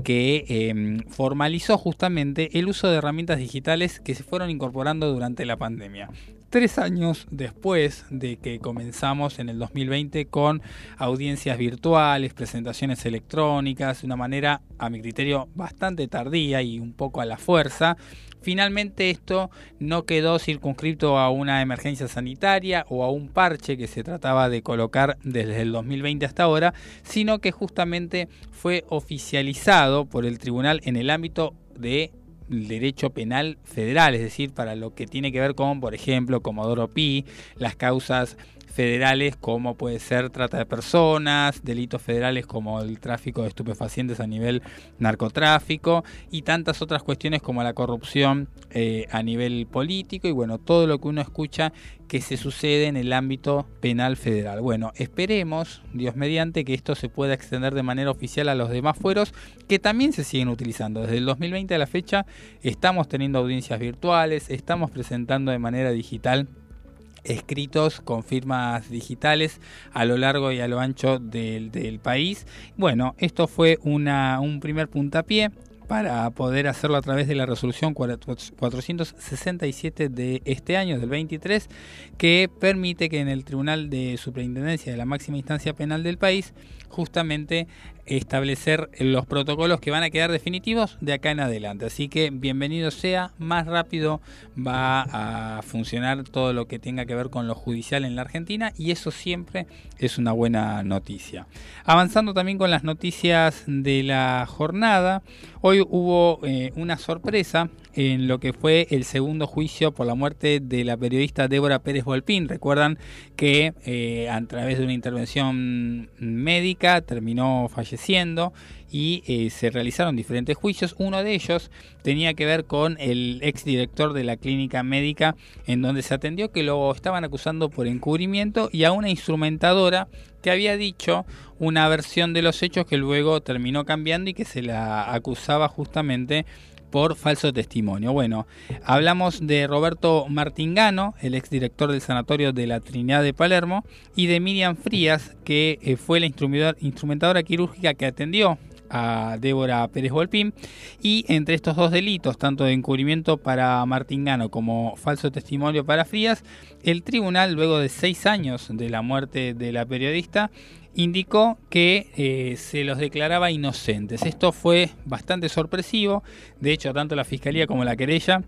que eh, formalizó justamente el uso de herramientas digitales que se fueron incorporando durante la pandemia. Tres años después de que comenzamos en el 2020 con audiencias virtuales, presentaciones electrónicas, de una manera, a mi criterio, bastante tardía y un poco a la fuerza, Finalmente esto no quedó circunscrito a una emergencia sanitaria o a un parche que se trataba de colocar desde el 2020 hasta ahora, sino que justamente fue oficializado por el tribunal en el ámbito de derecho penal federal, es decir, para lo que tiene que ver con, por ejemplo, Comodoro Pi, las causas federales como puede ser trata de personas, delitos federales como el tráfico de estupefacientes a nivel narcotráfico y tantas otras cuestiones como la corrupción eh, a nivel político y bueno, todo lo que uno escucha que se sucede en el ámbito penal federal. Bueno, esperemos, Dios mediante, que esto se pueda extender de manera oficial a los demás fueros que también se siguen utilizando. Desde el 2020 a la fecha estamos teniendo audiencias virtuales, estamos presentando de manera digital escritos con firmas digitales a lo largo y a lo ancho del, país. Bueno, esto fue una, un primer puntapié para poder hacerlo a través de la resolución 467 de este año, del 23, que permite que en el Tribunal de Superintendencia de la máxima instancia penal del país, justamente establecer los protocolos que van a quedar definitivos de acá en adelante. Así que bienvenido sea, más rápido va a funcionar todo lo que tenga que ver con lo judicial en la Argentina y eso siempre es una buena noticia. Avanzando también con las noticias de la jornada, hoy hubo eh, una sorpresa en lo que fue el segundo juicio por la muerte de la periodista Débora Pérez Volpín. Recuerdan que eh, a través de una intervención médica terminó falleciendo y eh, se realizaron diferentes juicios. Uno de ellos tenía que ver con el exdirector de la clínica médica en donde se atendió que lo estaban acusando por encubrimiento y a una instrumentadora que había dicho una versión de los hechos que luego terminó cambiando y que se la acusaba justamente por falso testimonio. Bueno, hablamos de Roberto Martingano, el exdirector del Sanatorio de la Trinidad de Palermo, y de Miriam Frías, que eh, fue la instrumentadora quirúrgica que atendió a Débora Pérez Volpín y entre estos dos delitos, tanto de encubrimiento para Martingano como falso testimonio para Frías, el tribunal, luego de seis años de la muerte de la periodista, indicó que eh, se los declaraba inocentes. Esto fue bastante sorpresivo, de hecho tanto la Fiscalía como la querella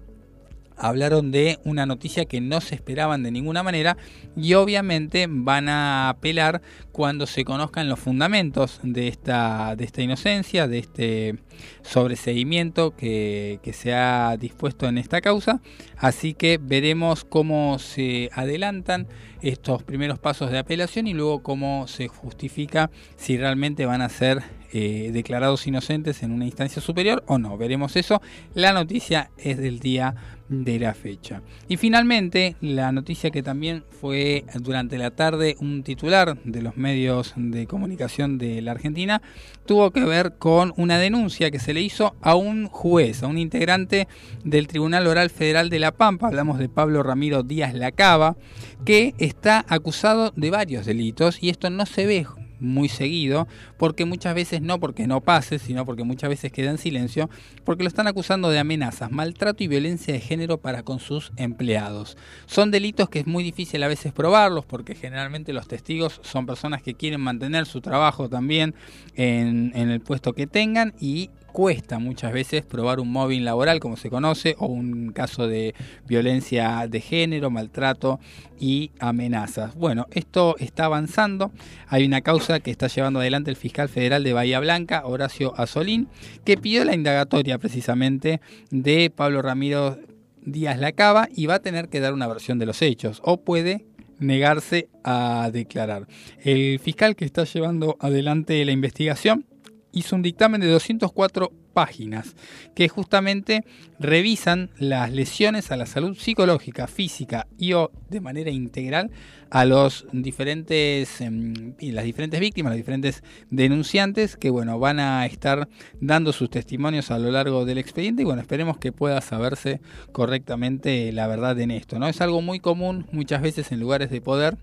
hablaron de una noticia que no se esperaban de ninguna manera y obviamente van a apelar cuando se conozcan los fundamentos de esta, de esta inocencia, de este sobreseguimiento que, que se ha dispuesto en esta causa. Así que veremos cómo se adelantan estos primeros pasos de apelación y luego cómo se justifica si realmente van a ser eh, declarados inocentes en una instancia superior o no. Veremos eso. La noticia es del día de la fecha. Y finalmente, la noticia que también fue durante la tarde un titular de los medios de comunicación de la Argentina, tuvo que ver con una denuncia que se le hizo a un juez, a un integrante del Tribunal Oral Federal de La Pampa, hablamos de Pablo Ramiro Díaz Lacaba, que está acusado de varios delitos y esto no se ve muy seguido, porque muchas veces no porque no pase, sino porque muchas veces queda en silencio, porque lo están acusando de amenazas, maltrato y violencia de género para con sus empleados. Son delitos que es muy difícil a veces probarlos, porque generalmente los testigos son personas que quieren mantener su trabajo también en, el puesto que tengan y cuesta muchas veces probar un móvil laboral, como se conoce, o un caso de violencia de género, maltrato y amenazas. Bueno, esto está avanzando. Hay una causa que está llevando adelante el fiscal federal de Bahía Blanca, Horacio Azolín, que pidió la indagatoria precisamente de Pablo Ramiro Díaz Lacaba y va a tener que dar una versión de los hechos, o puede negarse a declarar. El fiscal que está llevando adelante la investigación hizo un dictamen de 204 páginas que justamente revisan las lesiones a la salud psicológica, física y o de manera integral a los diferentes em, y las diferentes víctimas, los diferentes denunciantes que bueno, van a estar dando sus testimonios a lo largo del expediente y bueno, esperemos que pueda saberse correctamente la verdad en esto, ¿no? Es algo muy común muchas veces en lugares de poder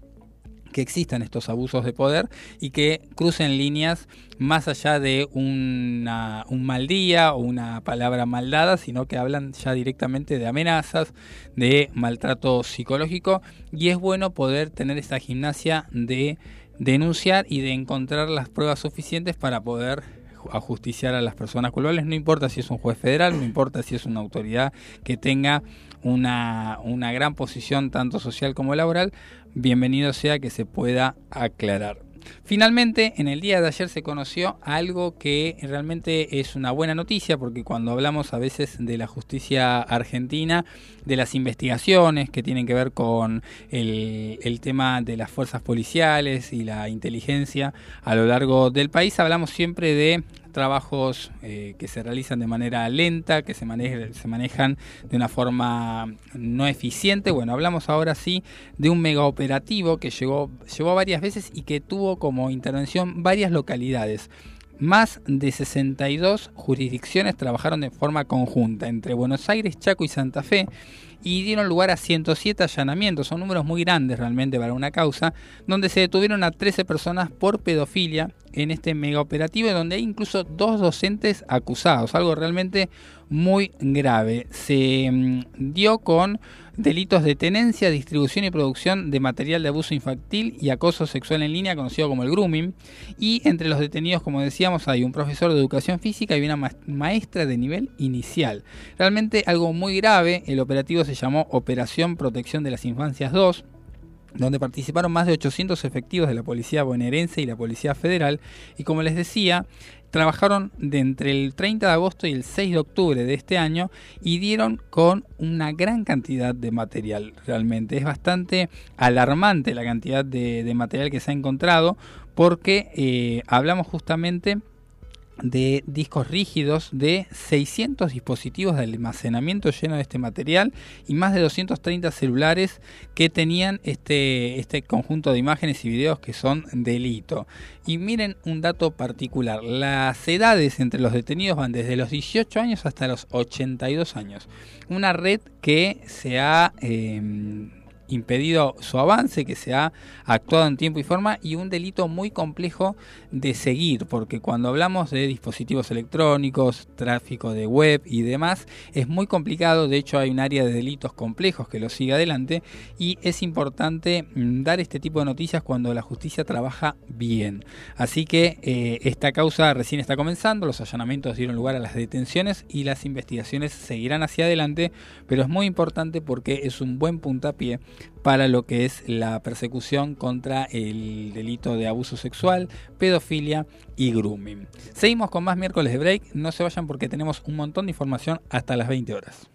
que existan estos abusos de poder y que crucen líneas más allá de una, un mal día o una palabra mal dada, sino que hablan ya directamente de amenazas, de maltrato psicológico. Y es bueno poder tener esta gimnasia de denunciar y de encontrar las pruebas suficientes para poder ajusticiar a las personas culpables, no importa si es un juez federal, no importa si es una autoridad que tenga una, una gran posición tanto social como laboral, bienvenido sea que se pueda aclarar. Finalmente, en el día de ayer se conoció algo que realmente es una buena noticia, porque cuando hablamos a veces de la justicia argentina, de las investigaciones que tienen que ver con el, el tema de las fuerzas policiales y la inteligencia a lo largo del país, hablamos siempre de trabajos eh, que se realizan de manera lenta, que se, se manejan de una forma no eficiente. Bueno, hablamos ahora sí de un mega operativo que llegó, llegó varias veces y que tuvo como intervención varias localidades. Más de 62 jurisdicciones trabajaron de forma conjunta entre Buenos Aires, Chaco y Santa Fe y dieron lugar a 107 allanamientos, son números muy grandes realmente para una causa, donde se detuvieron a 13 personas por pedofilia en este mega operativo, donde hay incluso dos docentes acusados, algo realmente muy grave. Se mm, dio con delitos de tenencia, distribución y producción de material de abuso infantil y acoso sexual en línea, conocido como el grooming. Y entre los detenidos, como decíamos, hay un profesor de educación física y una maestra de nivel inicial. Realmente algo muy grave, el operativo se llamó Operación Protección de las Infancias 2 donde participaron más de 800 efectivos de la Policía Bonaerense y la Policía Federal, y como les decía, trabajaron de entre el 30 de agosto y el 6 de octubre de este año y dieron con una gran cantidad de material realmente. Es bastante alarmante la cantidad de, material que se ha encontrado porque eh, hablamos justamente de discos rígidos, de 600 dispositivos de almacenamiento lleno de este material y más de 230 celulares que tenían este, este conjunto de imágenes y videos que son delito. Y miren un dato particular, las edades entre los detenidos van desde los 18 años hasta los 82 años. Una red que se ha... Em, impedido su avance, que se ha actuado en tiempo y forma y un delito muy complejo de seguir, porque cuando hablamos de dispositivos electrónicos, tráfico de web y demás, es muy complicado, de hecho hay un área de delitos complejos que lo sigue adelante y es importante mm, dar este tipo de noticias cuando la justicia trabaja bien. Así que eh, esta causa recién está comenzando, los allanamientos dieron lugar a las detenciones y las investigaciones seguirán hacia adelante, pero es muy importante porque es un buen puntapié para lo que es la persecución contra el delito de abuso sexual, pedofilia y grooming. Seguimos con más miércoles de break, no se vayan porque tenemos un montón de información hasta las 20 horas.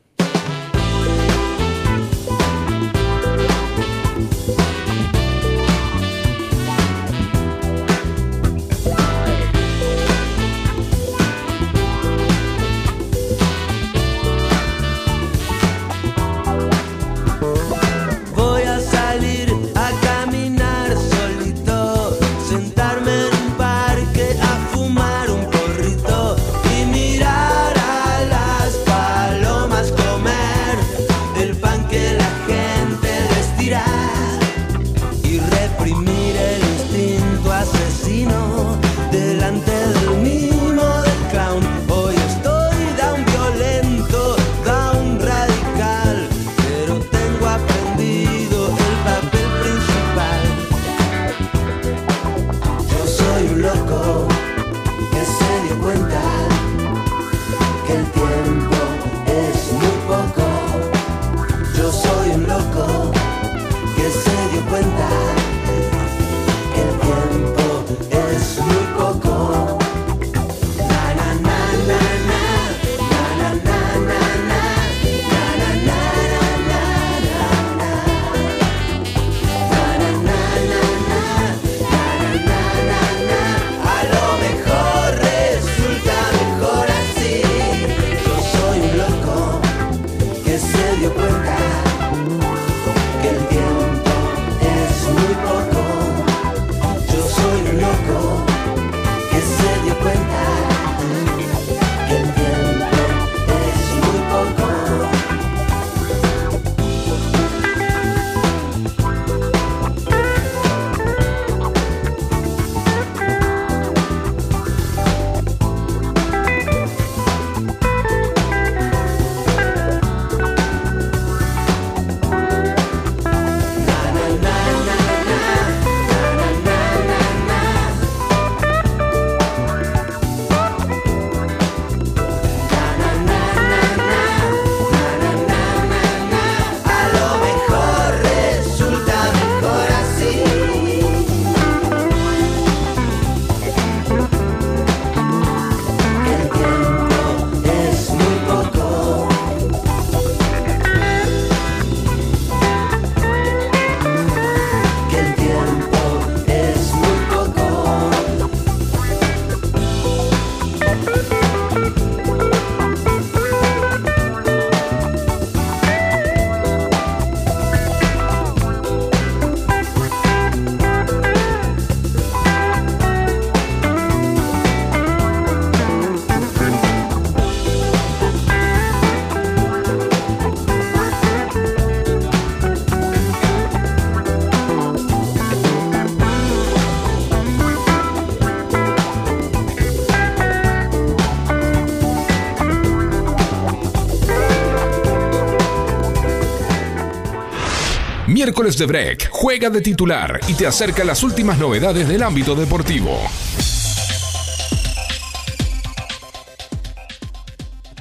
Miércoles de Break juega de titular y te acerca las últimas novedades del ámbito deportivo.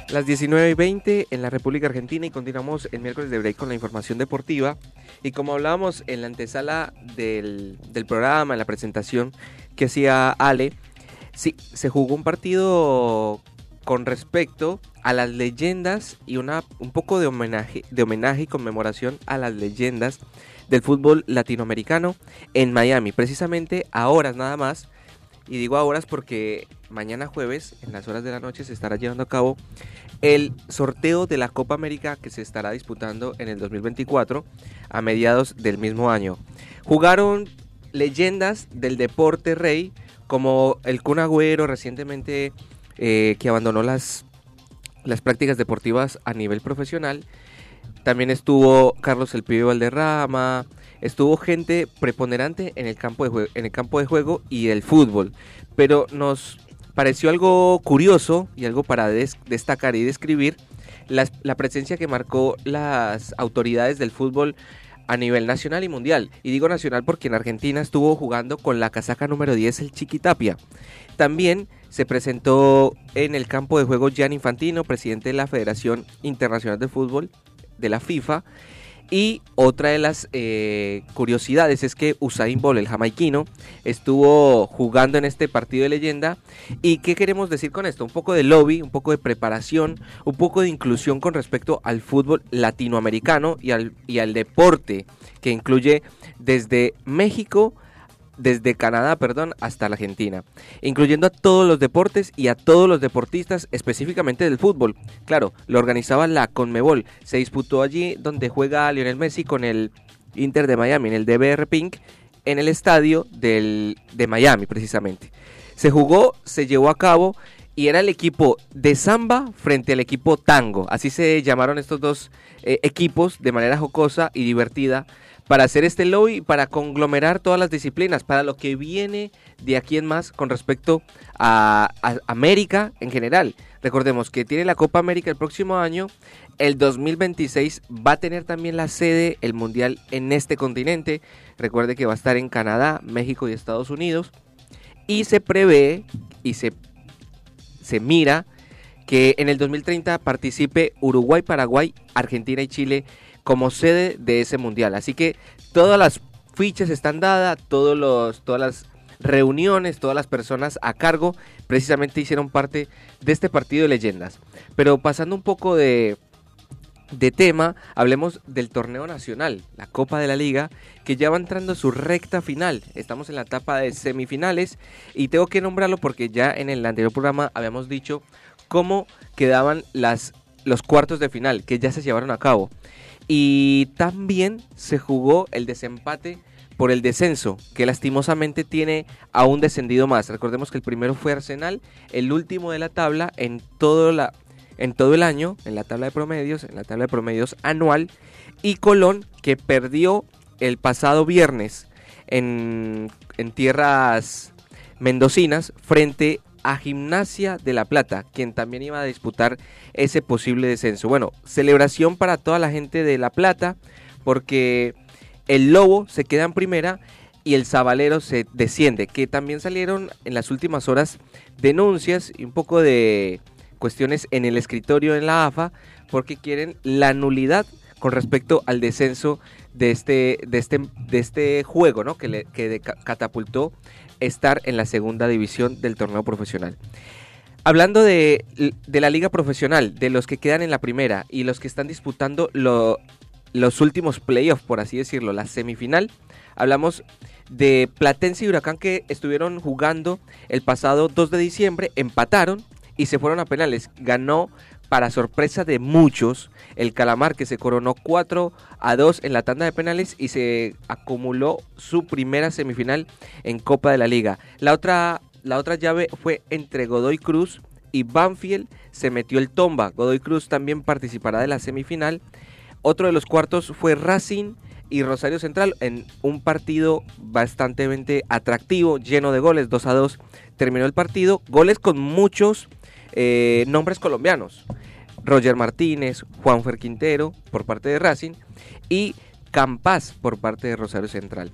Las 19 y 20 en la República Argentina y continuamos el miércoles de break con la información deportiva. Y como hablábamos en la antesala del, del programa, en la presentación que hacía Ale, sí, se jugó un partido con respecto a las leyendas y una, un poco de homenaje, de homenaje y conmemoración a las leyendas del fútbol latinoamericano en Miami, precisamente a horas nada más. Y digo a horas porque mañana jueves, en las horas de la noche, se estará llevando a cabo el sorteo de la Copa América que se estará disputando en el 2024 a mediados del mismo año. Jugaron leyendas del deporte rey como el Kun Agüero recientemente eh, que abandonó las, las prácticas deportivas a nivel profesional. También estuvo Carlos El Pibe Valderrama, estuvo gente preponderante en el campo de, jue- en el campo de juego y el fútbol. Pero nos pareció algo curioso y algo para des- destacar y describir las- la presencia que marcó las autoridades del fútbol a nivel nacional y mundial. Y digo nacional porque en Argentina estuvo jugando con la casaca número 10 el Chiquitapia. También se presentó en el campo de juego Gian Infantino, presidente de la Federación Internacional de Fútbol de la FIFA. Y otra de las eh, curiosidades es que Usain Bolt, el jamaiquino, estuvo jugando en este partido de leyenda. ¿Y qué queremos decir con esto? Un poco de lobby, un poco de preparación, un poco de inclusión con respecto al fútbol latinoamericano y al, y al deporte, que incluye desde México desde Canadá, perdón, hasta la Argentina, incluyendo a todos los deportes y a todos los deportistas, específicamente del fútbol. Claro, lo organizaba la Conmebol. Se disputó allí donde juega Lionel Messi con el Inter de Miami, en el DBR Pink, en el estadio del, de Miami, precisamente. Se jugó, se llevó a cabo y era el equipo de samba frente al equipo tango. Así se llamaron estos dos eh, equipos de manera jocosa y divertida para hacer este lobby, para conglomerar todas las disciplinas, para lo que viene de aquí en más con respecto a, América en general. Recordemos que tiene la Copa América el próximo año, el 2026 va a tener también la sede, el Mundial en este continente. Recuerde que va a estar en Canadá, México y Estados Unidos. Y se prevé y se, se mira que en el 2030 participe Uruguay, Paraguay, Argentina y Chile como sede de ese mundial. Así que todas las fichas están dadas, todos los, todas las reuniones, todas las personas a cargo precisamente hicieron parte de este partido de leyendas. Pero pasando un poco de, de tema, hablemos del torneo nacional, la Copa de la Liga, que ya va entrando a su recta final. Estamos en la etapa de semifinales y tengo que nombrarlo porque ya en el anterior programa habíamos dicho cómo quedaban las, los cuartos de final, que ya se llevaron a cabo. Y también se jugó el desempate por el descenso, que lastimosamente tiene a un descendido más. Recordemos que el primero fue Arsenal, el último de la tabla en todo, la, en todo el año, en la tabla de promedios, en la tabla de promedios anual, y Colón, que perdió el pasado viernes en, en tierras mendocinas frente a Gimnasia de La Plata, quien también iba a disputar ese posible descenso. Bueno, celebración para toda la gente de La Plata, porque el Lobo se queda en primera y el Zabalero se desciende, que también salieron en las últimas horas denuncias y un poco de cuestiones en el escritorio en la AFA, porque quieren la nulidad con respecto al descenso de este, de este, de este juego, ¿no? Que, le, que catapultó estar en la segunda división del torneo profesional. Hablando de, de la liga profesional, de los que quedan en la primera y los que están disputando lo- los últimos playoffs, por así decirlo, la semifinal, hablamos de Platense y Huracán que estuvieron jugando el pasado 2 de diciembre, empataron y se fueron a penales. Ganó para sorpresa de muchos el Calamar que se coronó 4 a 2 en la tanda de penales y se acumuló su primera semifinal en Copa de la Liga. La otra, la otra llave fue entre Godoy Cruz y Banfield se metió el Tomba. Godoy Cruz también participará de la semifinal. Otro de los cuartos fue Racing y Rosario Central en un partido bastante atractivo, lleno de goles, 2 a 2 terminó el partido. Goles con muchos eh, nombres colombianos. Roger Martínez, Juanfer Quintero por parte de Racing y Campas por parte de Rosario Central.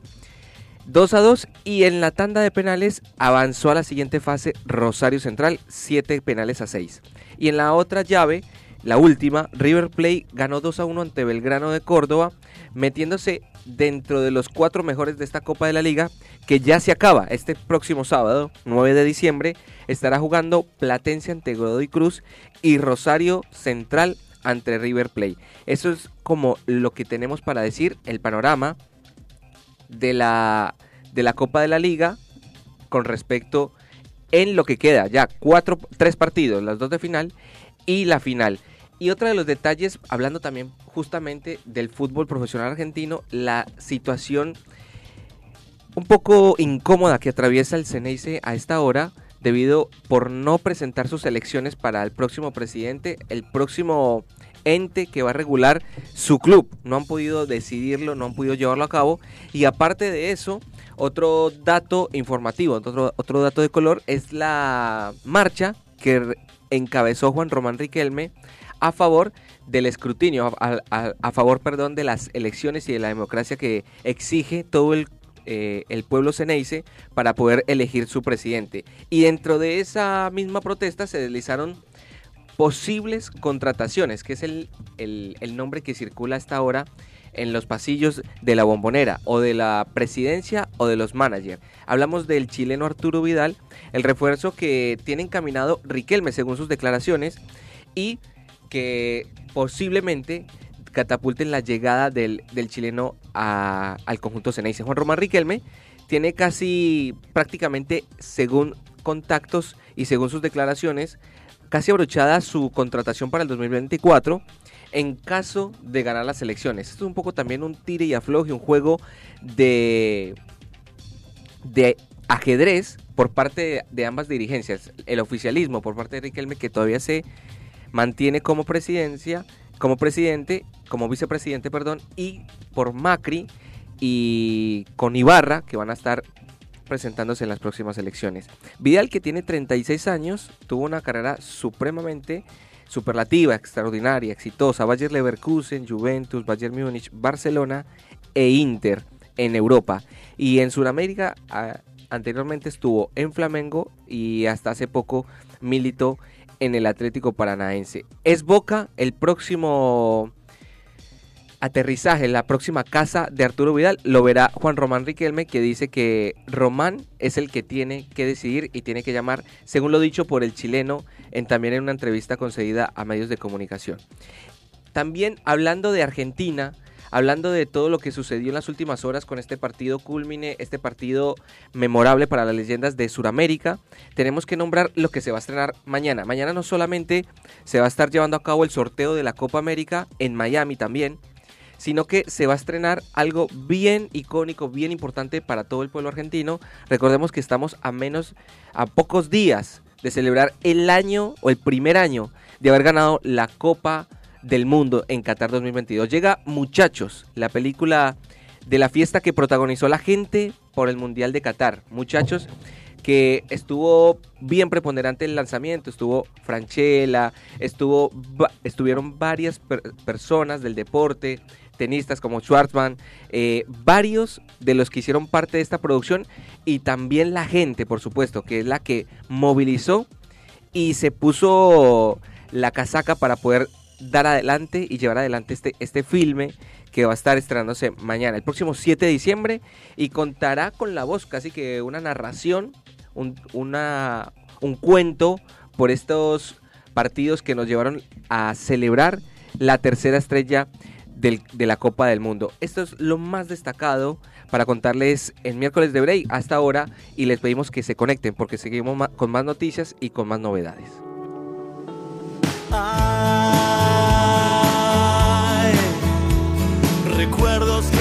2 a 2 y en la tanda de penales avanzó a la siguiente fase Rosario Central, 7 penales a 6. Y en la otra llave, la última, River Plate ganó 2 a 1 ante Belgrano de Córdoba, metiéndose dentro de los cuatro mejores de esta Copa de la Liga, que ya se acaba este próximo sábado, 9 de diciembre, estará jugando Platense ante Godoy Cruz y Rosario Central ante River Plate. Eso es como lo que tenemos para decir, el panorama de la, de la Copa de la Liga con respecto en lo que queda ya cuatro, tres partidos, las dos de final y la final. Y otro de los detalles, hablando también justamente del fútbol profesional argentino, la situación un poco incómoda que atraviesa el Ceneice a esta hora debido por no presentar sus elecciones para el próximo presidente, el próximo ente que va a regular su club. No han podido decidirlo, no han podido llevarlo a cabo. Y aparte de eso, otro dato informativo, otro, otro dato de color es la marcha que encabezó Juan Román Riquelme a favor del escrutinio, a, favor, perdón, de las elecciones y de la democracia que exige todo el, eh, el pueblo ceneice para poder elegir su presidente. Y dentro de esa misma protesta se deslizaron posibles contrataciones, que es el, el- el nombre que circula hasta ahora en los pasillos de la bombonera o de la presidencia o de los managers. Hablamos del chileno Arturo Vidal, el refuerzo que tiene encaminado Riquelme según sus declaraciones y que posiblemente catapulten la llegada del, del chileno al conjunto Ceneice. Juan Román Riquelme tiene casi prácticamente, según contactos y según sus declaraciones, casi abrochada su contratación para el 2024 en caso de ganar las elecciones. Esto es un poco también un tire y afloje, un juego de, de ajedrez por parte de ambas dirigencias. El oficialismo por parte de Riquelme que todavía se mantiene como presidencia, como presidente, como vicepresidente, perdón, y por Macri y con Ibarra que van a estar presentándose en las próximas elecciones. Vidal, que tiene 36 años, tuvo una carrera supremamente superlativa, extraordinaria, exitosa. Bayer Leverkusen, Juventus, Bayern Múnich, Barcelona e Inter en Europa. Y en Sudamérica anteriormente estuvo en Flamengo y hasta hace poco militó en el Atlético Paranaense. Es Boca el próximo aterrizaje, la próxima casa de Arturo Vidal, lo verá Juan Román Riquelme, que dice que Román es el que tiene que decidir y tiene que llamar, según lo dicho por el chileno, en, también en una entrevista concedida a medios de comunicación. También hablando de Argentina, hablando de todo lo que sucedió en las últimas horas con este partido culmine, este partido memorable para las leyendas de Sudamérica, tenemos que nombrar lo que se va a estrenar mañana. Mañana no solamente se va a estar llevando a cabo el sorteo de la Copa América en Miami también, sino que se va a estrenar algo bien icónico, bien importante para todo el pueblo argentino. Recordemos que estamos a menos, a pocos días de celebrar el año o el primer año de haber ganado la Copa del Mundo en Qatar 2022. Llega Muchachos, la película de la fiesta que protagonizó la gente por el Mundial de Qatar. Muchachos que estuvo bien preponderante el lanzamiento, estuvo Franchella, estuvo, estuvieron varias personas del deporte, tenistas como Schwartzman, eh, varios de los que hicieron parte de esta producción y también la gente, por supuesto, que es la que movilizó y se puso la casaca para poder dar adelante y llevar adelante este, este filme que va a estar estrenándose mañana, el próximo 7 de diciembre, y contará con la voz, casi que una narración, un, una, un cuento por estos partidos que nos llevaron a celebrar la tercera estrella de la Copa del Mundo. Esto es lo más destacado para contarles el miércoles de Break hasta ahora y les pedimos que se conecten porque seguimos con más noticias y con más novedades. Recuerdos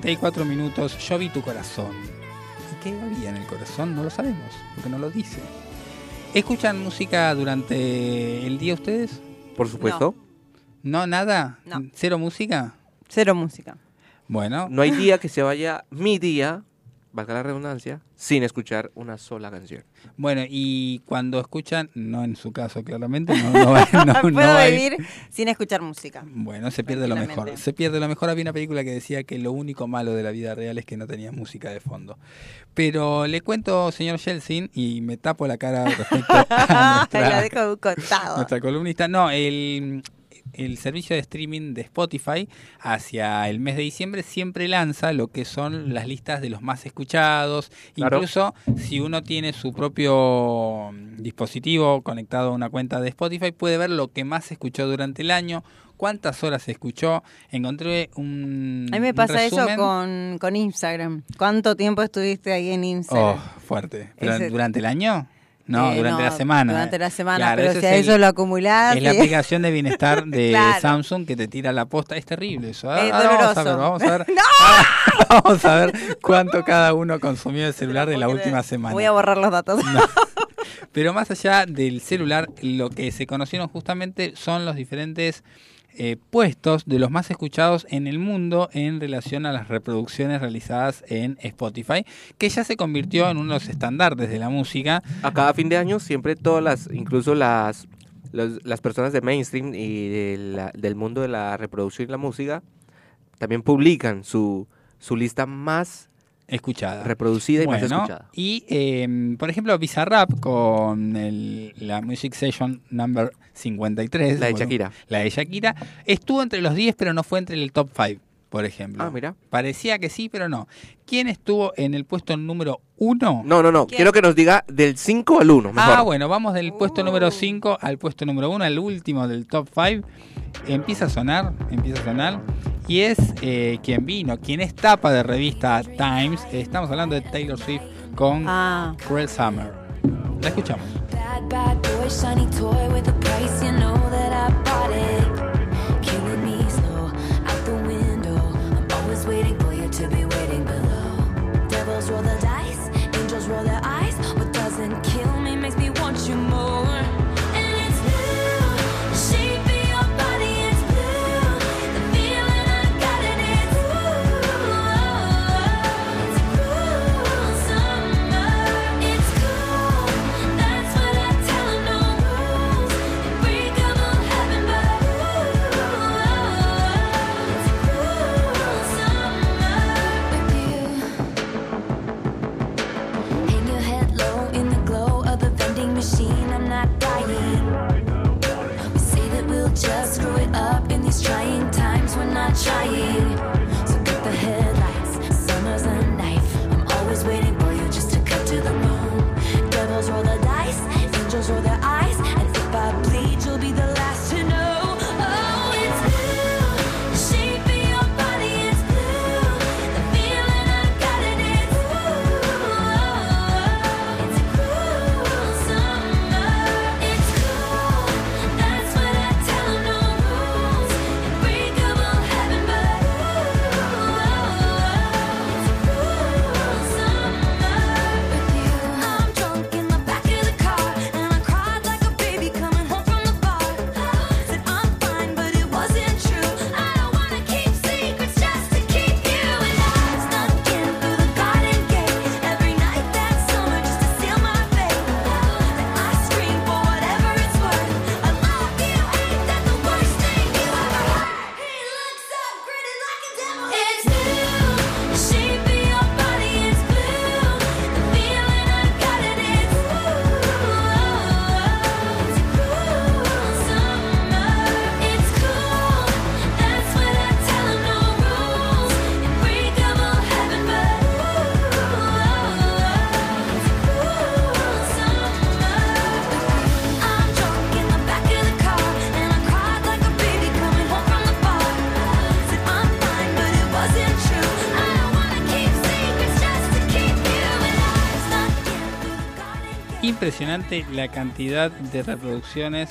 34 minutos. Yo vi tu corazón. ¿Y qué había en el corazón? No lo sabemos, porque no lo dice. ¿Escuchan música durante el día ustedes? Por supuesto. ¿No, nada? No. ¿Cero música? Cero música. Bueno. No hay día que se vaya mi día, valga la redundancia, sin escuchar una sola canción. Bueno, y cuando escuchan, no en su caso claramente, no, no, va- no- no Puedo vivir sin escuchar música. Bueno, se pierde lo mejor. Se pierde lo mejor. Había una película que decía que lo único malo de la vida real es que no tenía música de fondo. Pero le cuento, señor Yeltsin, y me tapo la cara respecto a nuestra, la dejo nuestra columnista. No, el, el servicio de streaming de Spotify hacia el mes de diciembre siempre lanza lo que son las listas de los más escuchados. Claro. Incluso si uno tiene su propio mm, dispositivo conectado a una cuenta de Spotify, puede ver lo que más se escuchó durante el año, cuántas horas se escuchó. Encontré un. A mí me pasa eso con, con Instagram. ¿Cuánto tiempo estuviste ahí en Instagram? Oh, fuerte. ¿Pero Ese- ¿Durante el año? No, Eh, durante no, la semana. durante la semana, Claro, pero si es a el- eso lo acumulás, Es la aplicación de bienestar de Claro. Samsung que te tira la posta. Es terrible eso. Ah, Es ahora vamos a ver, doloroso. vamos a ver. vamos a ver cuánto cada uno consumió el celular de la última semana. Voy a borrar los datos. Pero más allá del celular, lo que se conocieron justamente son los diferentes eh, puestos de los más escuchados en el mundo en relación a las reproducciones realizadas en Spotify, que ya se convirtió en uno de los estandartes de la música. A cada fin de año siempre todas las, incluso las, las personas de mainstream y del mundo de la reproducción y la música, también publican su, su lista más escuchada. reproducida y más escuchada. Y, eh, por ejemplo, Bizarrap con el- la Music Session number 53. La de bueno, Shakira. La de Shakira. Estuvo entre los 10, pero no fue entre el top 5, por ejemplo. Ah, mira. Parecía que sí, pero no. ¿Quién estuvo en el puesto número 1? No, no, no. Quiero que nos diga del 5 al 1. Mejor. Ah, bueno, vamos del puesto número 5 al puesto número 1, al último del top 5. Empieza a sonar, empieza a sonar. Y es eh, quien vino, quien es tapa de revista Times. Estamos hablando de Taylor Swift con Ah. Cruel Summer. La escuchamos. Bad, bad boy, shiny toy with a price, you know that I bought it. Impresionante la cantidad de reproducciones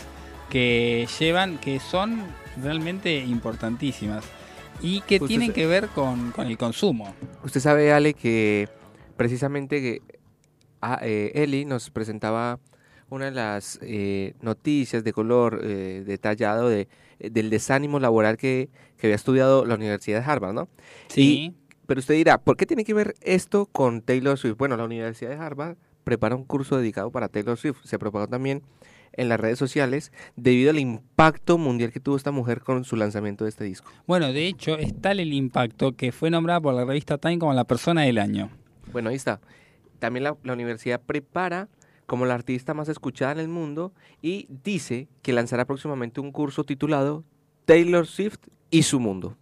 que llevan, que son realmente importantísimas. y que tienen que ver con, con el consumo. Usted sabe, Ale, que precisamente que ah, eh, Eli nos presentaba una de las eh, noticias de color eh, detallado de, del desánimo laboral que, que había estudiado la Universidad de Harvard, ¿no? Sí. Y- pero usted dirá, ¿por qué tiene que ver esto con Taylor Swift? Bueno, la Universidad de Harvard prepara un curso dedicado para Taylor Swift. Se propagó también en las redes sociales debido al impacto mundial que tuvo esta mujer con su lanzamiento de este disco. Bueno, de hecho, es tal el impacto que fue nombrada por la revista Time como la persona del año. Bueno, ahí está. También la, la universidad prepara como la artista más escuchada en el mundo y dice que lanzará próximamente un curso titulado Taylor Swift y su mundo.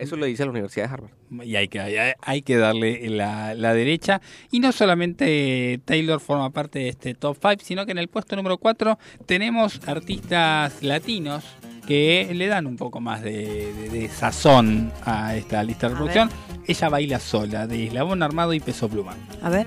Eso lo dice la Universidad de Harvard. Y hay que, hay, hay que darle la, la derecha. Y no solamente Taylor forma parte de este top 5, sino que en el puesto número 4 tenemos artistas latinos que le dan un poco más de, de- de sazón a esta lista de A reproducción. Ella baila sola, de Eslabón Armado y Peso Pluma. A ver.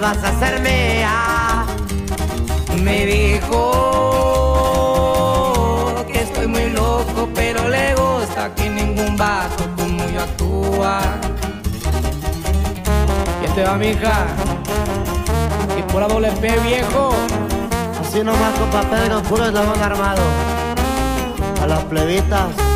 vas a ser mía. Me dijo que estoy muy loco, pero le gusta que ningún vato como yo actúa. ¿Qué te va, mija? Y por la doble P, viejo. Así nomás con papel no puro eslabón armado. A las plebitas.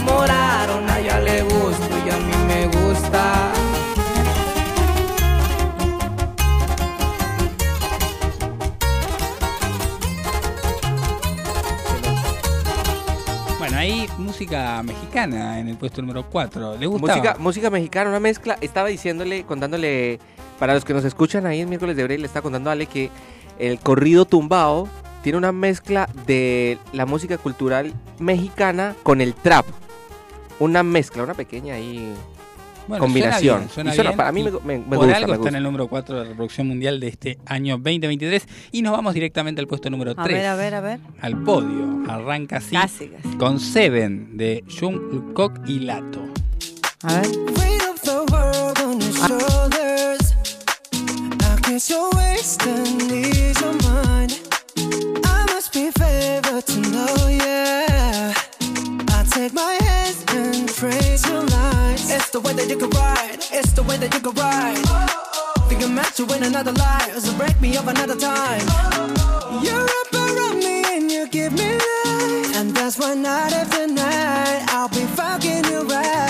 enamoraron. A ella le gusto y a mí me gusta. Bueno, ahí música mexicana en el puesto número 4. ¿Le gusta? Música, música mexicana, una mezcla. Estaba diciéndole, contándole, para los que nos escuchan ahí en miércoles de Break, le estaba contando a Ale que el corrido tumbao tiene una mezcla de la música cultural mexicana con el trap. Una mezcla, una pequeña ahí Bueno, combinación. suena bien, suena Y suena- bien, para mí me, me- me por gusta, algo me está gusta. en el número 4 de la reproducción mundial de este año 2023. Y nos vamos directamente al puesto número A 3. ver, a ver, a ver. Al podio. Arranca así. Casi, casi. Con Seven de Jungkook y Lato. A ver. Weight take my hands and pray your lines. It's the way that you can ride. It's the way that you can ride. Think I'm meant to win another life, so break me up another time. You're up around me and you give me life, and that's why night after night I'll be fucking you right.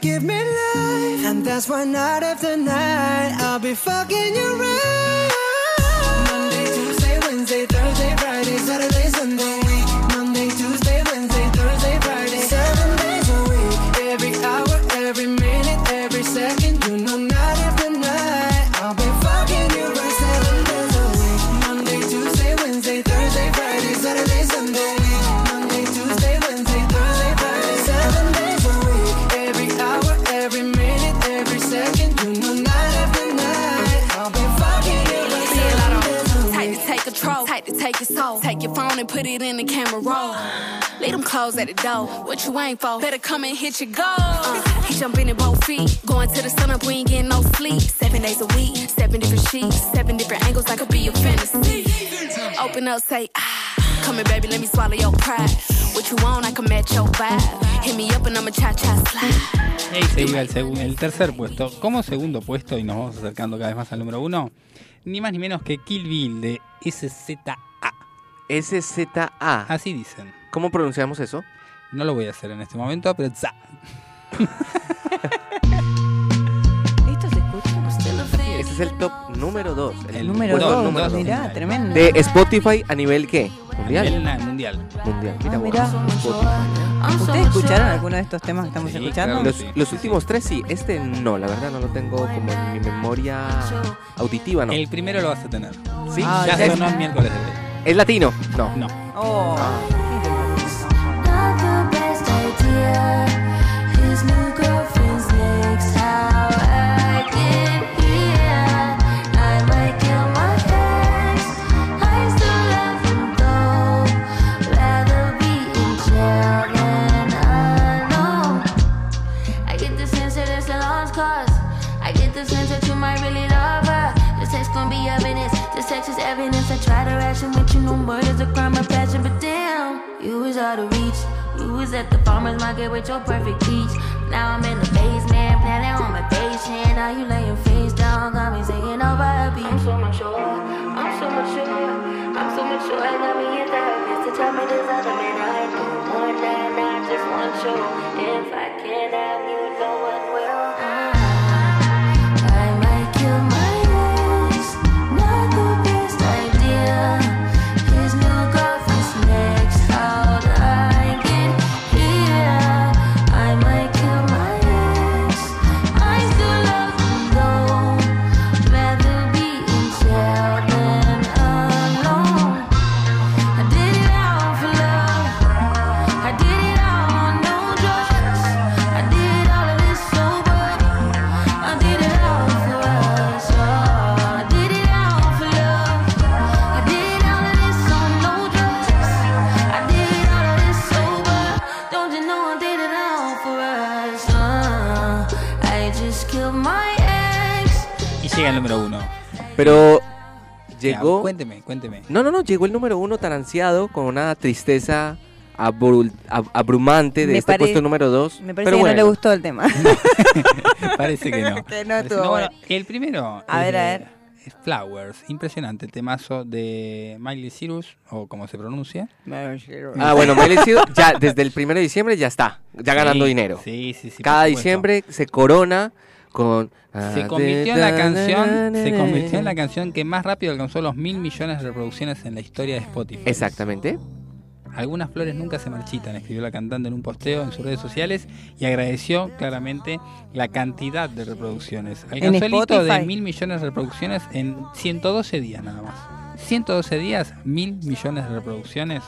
give me life, and that's why night after night I'll be fucking you right. Take your soul. Take your phone and put it in the camera roll. Leave them clothes at the door. What you ain't for? Better come and hit your goal. He jumping in both feet. Going to the sun up, we getting no sleep. Seven days a week, seven different sheets, seven different angles. I could be your fantasy. Open up, say ah. Come here, baby, let me swallow your pride. What you want, I can match your vibe. Hit me up and I'ma cha cha slide. Y se iba el, el tercer puesto. Como segundo puesto, y nos vamos acercando cada vez más al número uno, ni más ni menos que Kill Bill de SZA. SZA. Así dicen. ¿Cómo pronunciamos eso? No lo voy a hacer en este momento, pero za. ¿Esto se escucha? Ese es el top número 2. El dos, número dos. mirá, tremendo. De Spotify a nivel qué? Mundial. Nivel na- mundial. Mundial. Mira, Ah, mirá. ¿Ustedes escucharon alguno de estos temas que estamos escuchando? Los, los últimos tres sí, este no, la verdad no lo tengo como en mi memoria auditiva, no. El primero lo vas a tener. Sí, ya ya es- sonó el miércoles de. ¿Es latino? No. No. Oh. Cuénteme. No, no, no, llegó el número uno tan ansiado con una tristeza ab- abrumante de Me este pare- puesto número 2. Me parece que no le gustó el tema. Parece que no. No Parece- estuvo no, bueno, bueno. el primero. A es ver, a de- ver. es Flowers, impresionante, temazo de Miley Cyrus, o como se pronuncia. Ah, bueno, Miley Cyrus ya desde el 1 de diciembre ya está, ya ganando Sí, dinero. Sí, sí, sí. Cada diciembre se corona con... Se convirtió en la canción, se convirtió en la canción que más rápido alcanzó los mil millones de reproducciones en la historia de Spotify. Exactamente. Algunas flores nunca se marchitan, escribió la cantante en un posteo en sus redes sociales y agradeció claramente la cantidad de reproducciones. Alcanzó el hito de mil millones de reproducciones en 112 días nada más. 112 días, mil millones de reproducciones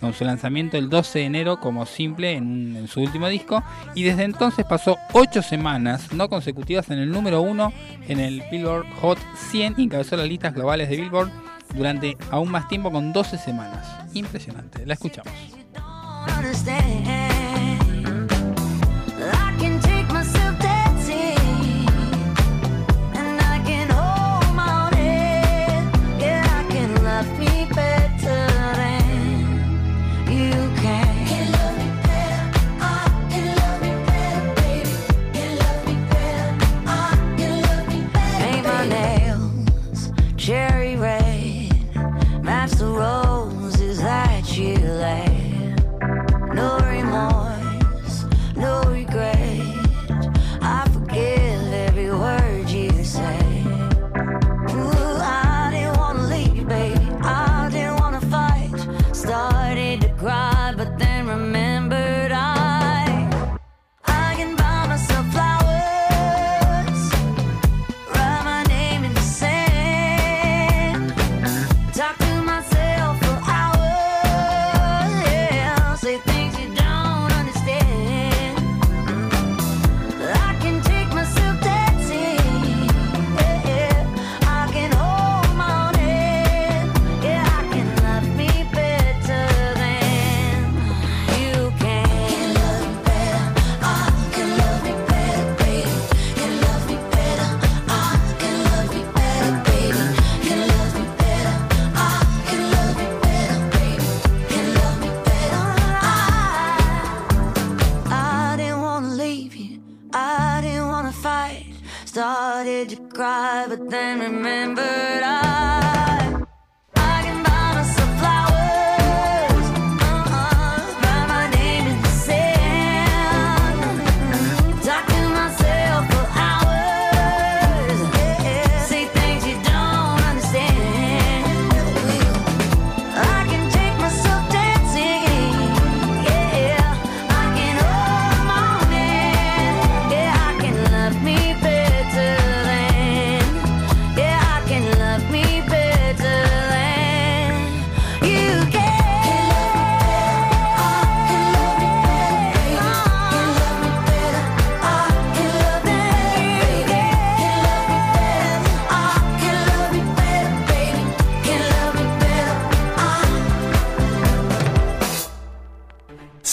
con su lanzamiento el 12 de enero como simple en, en su último disco y desde entonces pasó 8 semanas no consecutivas en el número 1 en el Billboard Hot 100 y encabezó las listas globales de Billboard durante aún más tiempo con 12 semanas. Impresionante, la escuchamos.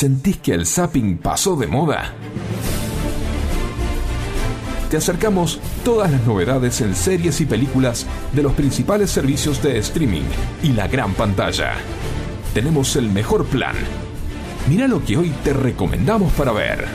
¿Sentís que el zapping pasó de moda? Te acercamos todas las novedades en series y películas de los principales servicios de streaming y la gran pantalla. Tenemos el mejor plan. Mira lo que hoy te recomendamos para ver.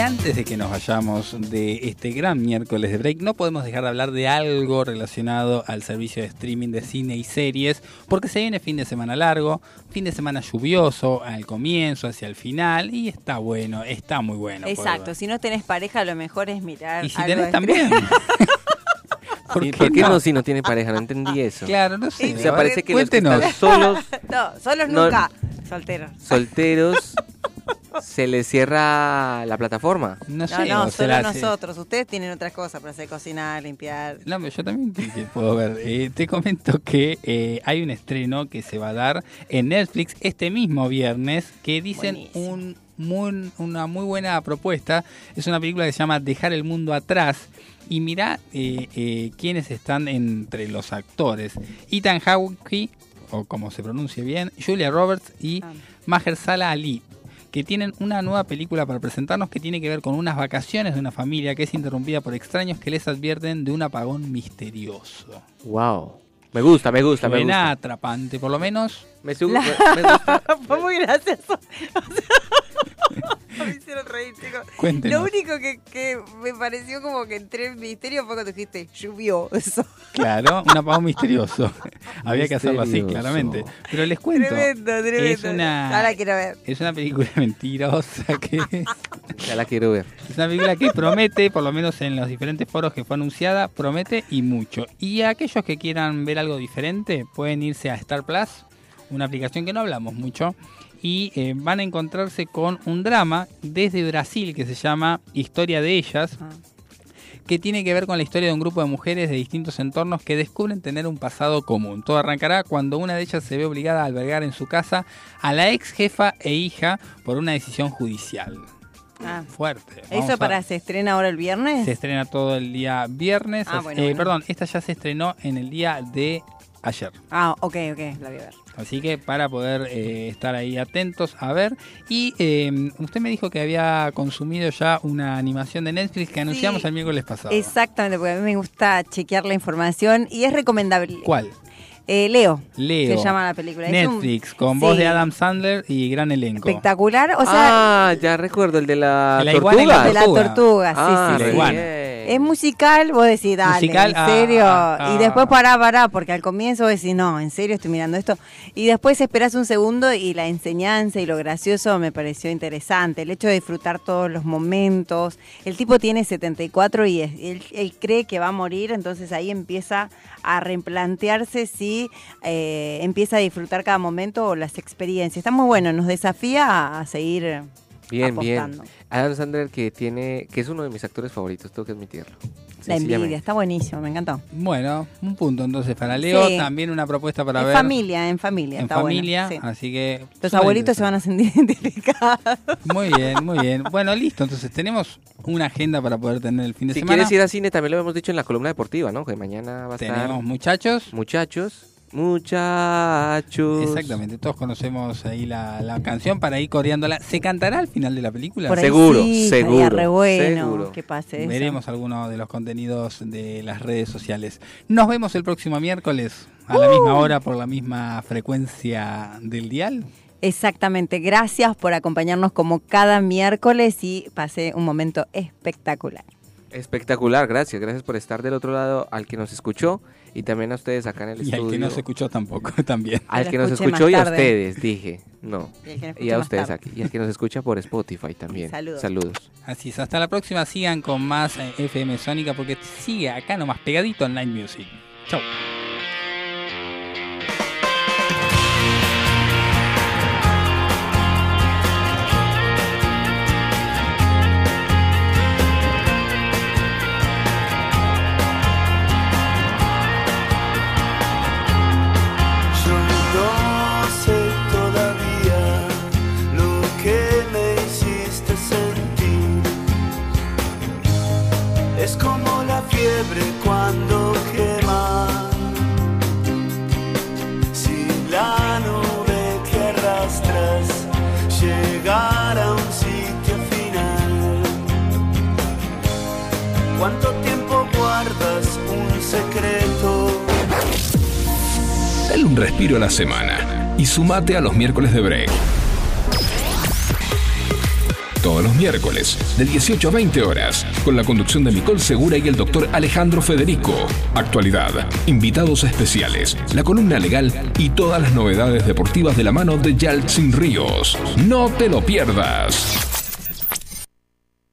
Y antes de que nos vayamos de este gran miércoles de break, no podemos dejar de hablar de algo relacionado al servicio de streaming de cine y series, porque se viene fin de semana largo, fin de semana lluvioso, al comienzo, hacia el final, y está bueno, está muy bueno. Exacto, si no tenés pareja, lo mejor es mirar. Y si algo tenés también. ¿Por, qué, no? si no tiene pareja? No entendí eso. Claro, no sé. O sea, parece que los que Cuéntenos. están solos, no, solos No. nunca. Solteros. solteros, se les cierra la plataforma. No No, no, solo nosotros. Ustedes tienen otras cosas para hacer cocinar, limpiar. No, pero yo también te- puedo ver. Eh, te comento que eh, hay un estreno que se va a dar en Netflix este mismo viernes que dicen un muy- una muy buena propuesta. Es una película que se llama Dejar el mundo atrás. Y mirá eh, eh, quiénes están entre los actores. Ethan Hawke, o como se pronuncie bien, Julia Roberts y Mahershala Ali que tienen una nueva película para presentarnos que tiene que ver con unas vacaciones de una familia que es interrumpida por extraños que les advierten de un apagón misterioso. Wow. Me gusta, me gusta, me gusta. atrapante, por lo menos. Me, su- La- me- me gusta. Fue muy gracioso. me hicieron reír, chicos. Cuéntenos. Lo único que, que me pareció como que entré en misterio fue cuando dijiste lluvioso. Claro, un apagón misterioso. Había que hacerlo así, claramente. Pero les cuento. Tremendo, tremendo. Es una, Ahora quiero ver. es una película mentirosa que Ya la quiero ver. Es una película que promete, por lo menos en los diferentes foros que fue anunciada, promete y mucho. Y aquellos que quieran ver algo diferente pueden irse a Star Plus, una aplicación que no hablamos mucho, y eh, van a encontrarse con un drama desde Brasil que se llama Historia de ellas, que tiene que ver con la historia de un grupo de mujeres de distintos entornos que descubren tener un pasado común. Todo arrancará cuando una de ellas se ve obligada a albergar en su casa a la ex jefa e hija por una decisión judicial. Ah. Fuerte. Vamos ¿Eso a- para se estrena ahora el viernes? se estrena todo el día viernes. Ah, eh, bueno. Perdón, esta ya se estrenó en el día de ayer. Ah, ok, ok, la voy a ver. Así que para poder eh, estar ahí atentos a ver. Y eh, usted me dijo que había consumido ya una animación de Netflix que anunciamos el miércoles pasado. Exactamente, porque a mí me gusta chequear la información y es recomendable. ¿Cuál? Eh, Leo. Leo. Se llama la película. Es un- Netflix, con voz de Adam Sandler y gran elenco. Espectacular, o sea, ah, ya recuerdo el de la De la tortuga. de la tortuga, sí, Ah, sí, bien. Es musical, vos decís, dale, Musical, en ah, serio. ah, ah. Y después pará, pará, porque al comienzo vos decís, no, en serio estoy mirando esto. Y después esperás un segundo y la enseñanza y lo gracioso me pareció interesante. El hecho de disfrutar todos los momentos. El tipo tiene 74 y es- él, él cree que va a morir, entonces ahí empieza a replantearse si eh, empieza a disfrutar cada momento o las experiencias. Está muy bueno, nos desafía a, a seguir Bien, bien. Adam Sandler que tiene, que es uno de mis actores favoritos, tengo que admitirlo. La envidia, está buenísimo, me encantó. Bueno, un punto entonces para Leo. Sí. También una propuesta para en ver. familia, en familia. En está bueno, familia, sí. así que. Los abuelitos se van a sentir identificados. Muy bien, muy bien. Bueno, listo. Entonces tenemos una agenda para poder tener el fin de Si semana. quieres ir al cine, también lo hemos dicho en la columna deportiva, ¿no? Que mañana va a estar... Tenemos muchachos. Muchachos. Muchachos. Exactamente, todos conocemos ahí la, la canción para ir coreándola. ¿Se cantará al final de la película? Por Seguro, sí, seguro, re bueno seguro. que pase eso. Veremos algunos de los contenidos de las redes sociales. Nos vemos el próximo miércoles a la misma hora por la misma frecuencia del dial. Exactamente, gracias por acompañarnos como cada miércoles y pasé un momento espectacular. Espectacular, gracias. Gracias por estar del otro lado al que nos escuchó y también a ustedes acá en el Y estudio. al que no se escuchó tampoco, también. Al que nos escuchó y a ustedes, dije. No. Y nos Y a ustedes tarde. aquí. Y al que nos escucha por Spotify también. Saludos. Saludos. Así es, hasta la próxima. Sigan con más eh, FM Sónica porque sigue acá nomás pegadito en Line Music. Chau. Un respiro a la semana y sumate a los miércoles de break. Todos los miércoles, de 18 a 20 horas, con la conducción de Nicole Segura y el doctor Alejandro Federico. Actualidad, invitados especiales, la columna legal y todas las novedades deportivas de la mano de Yaltsin Ríos. No te lo pierdas.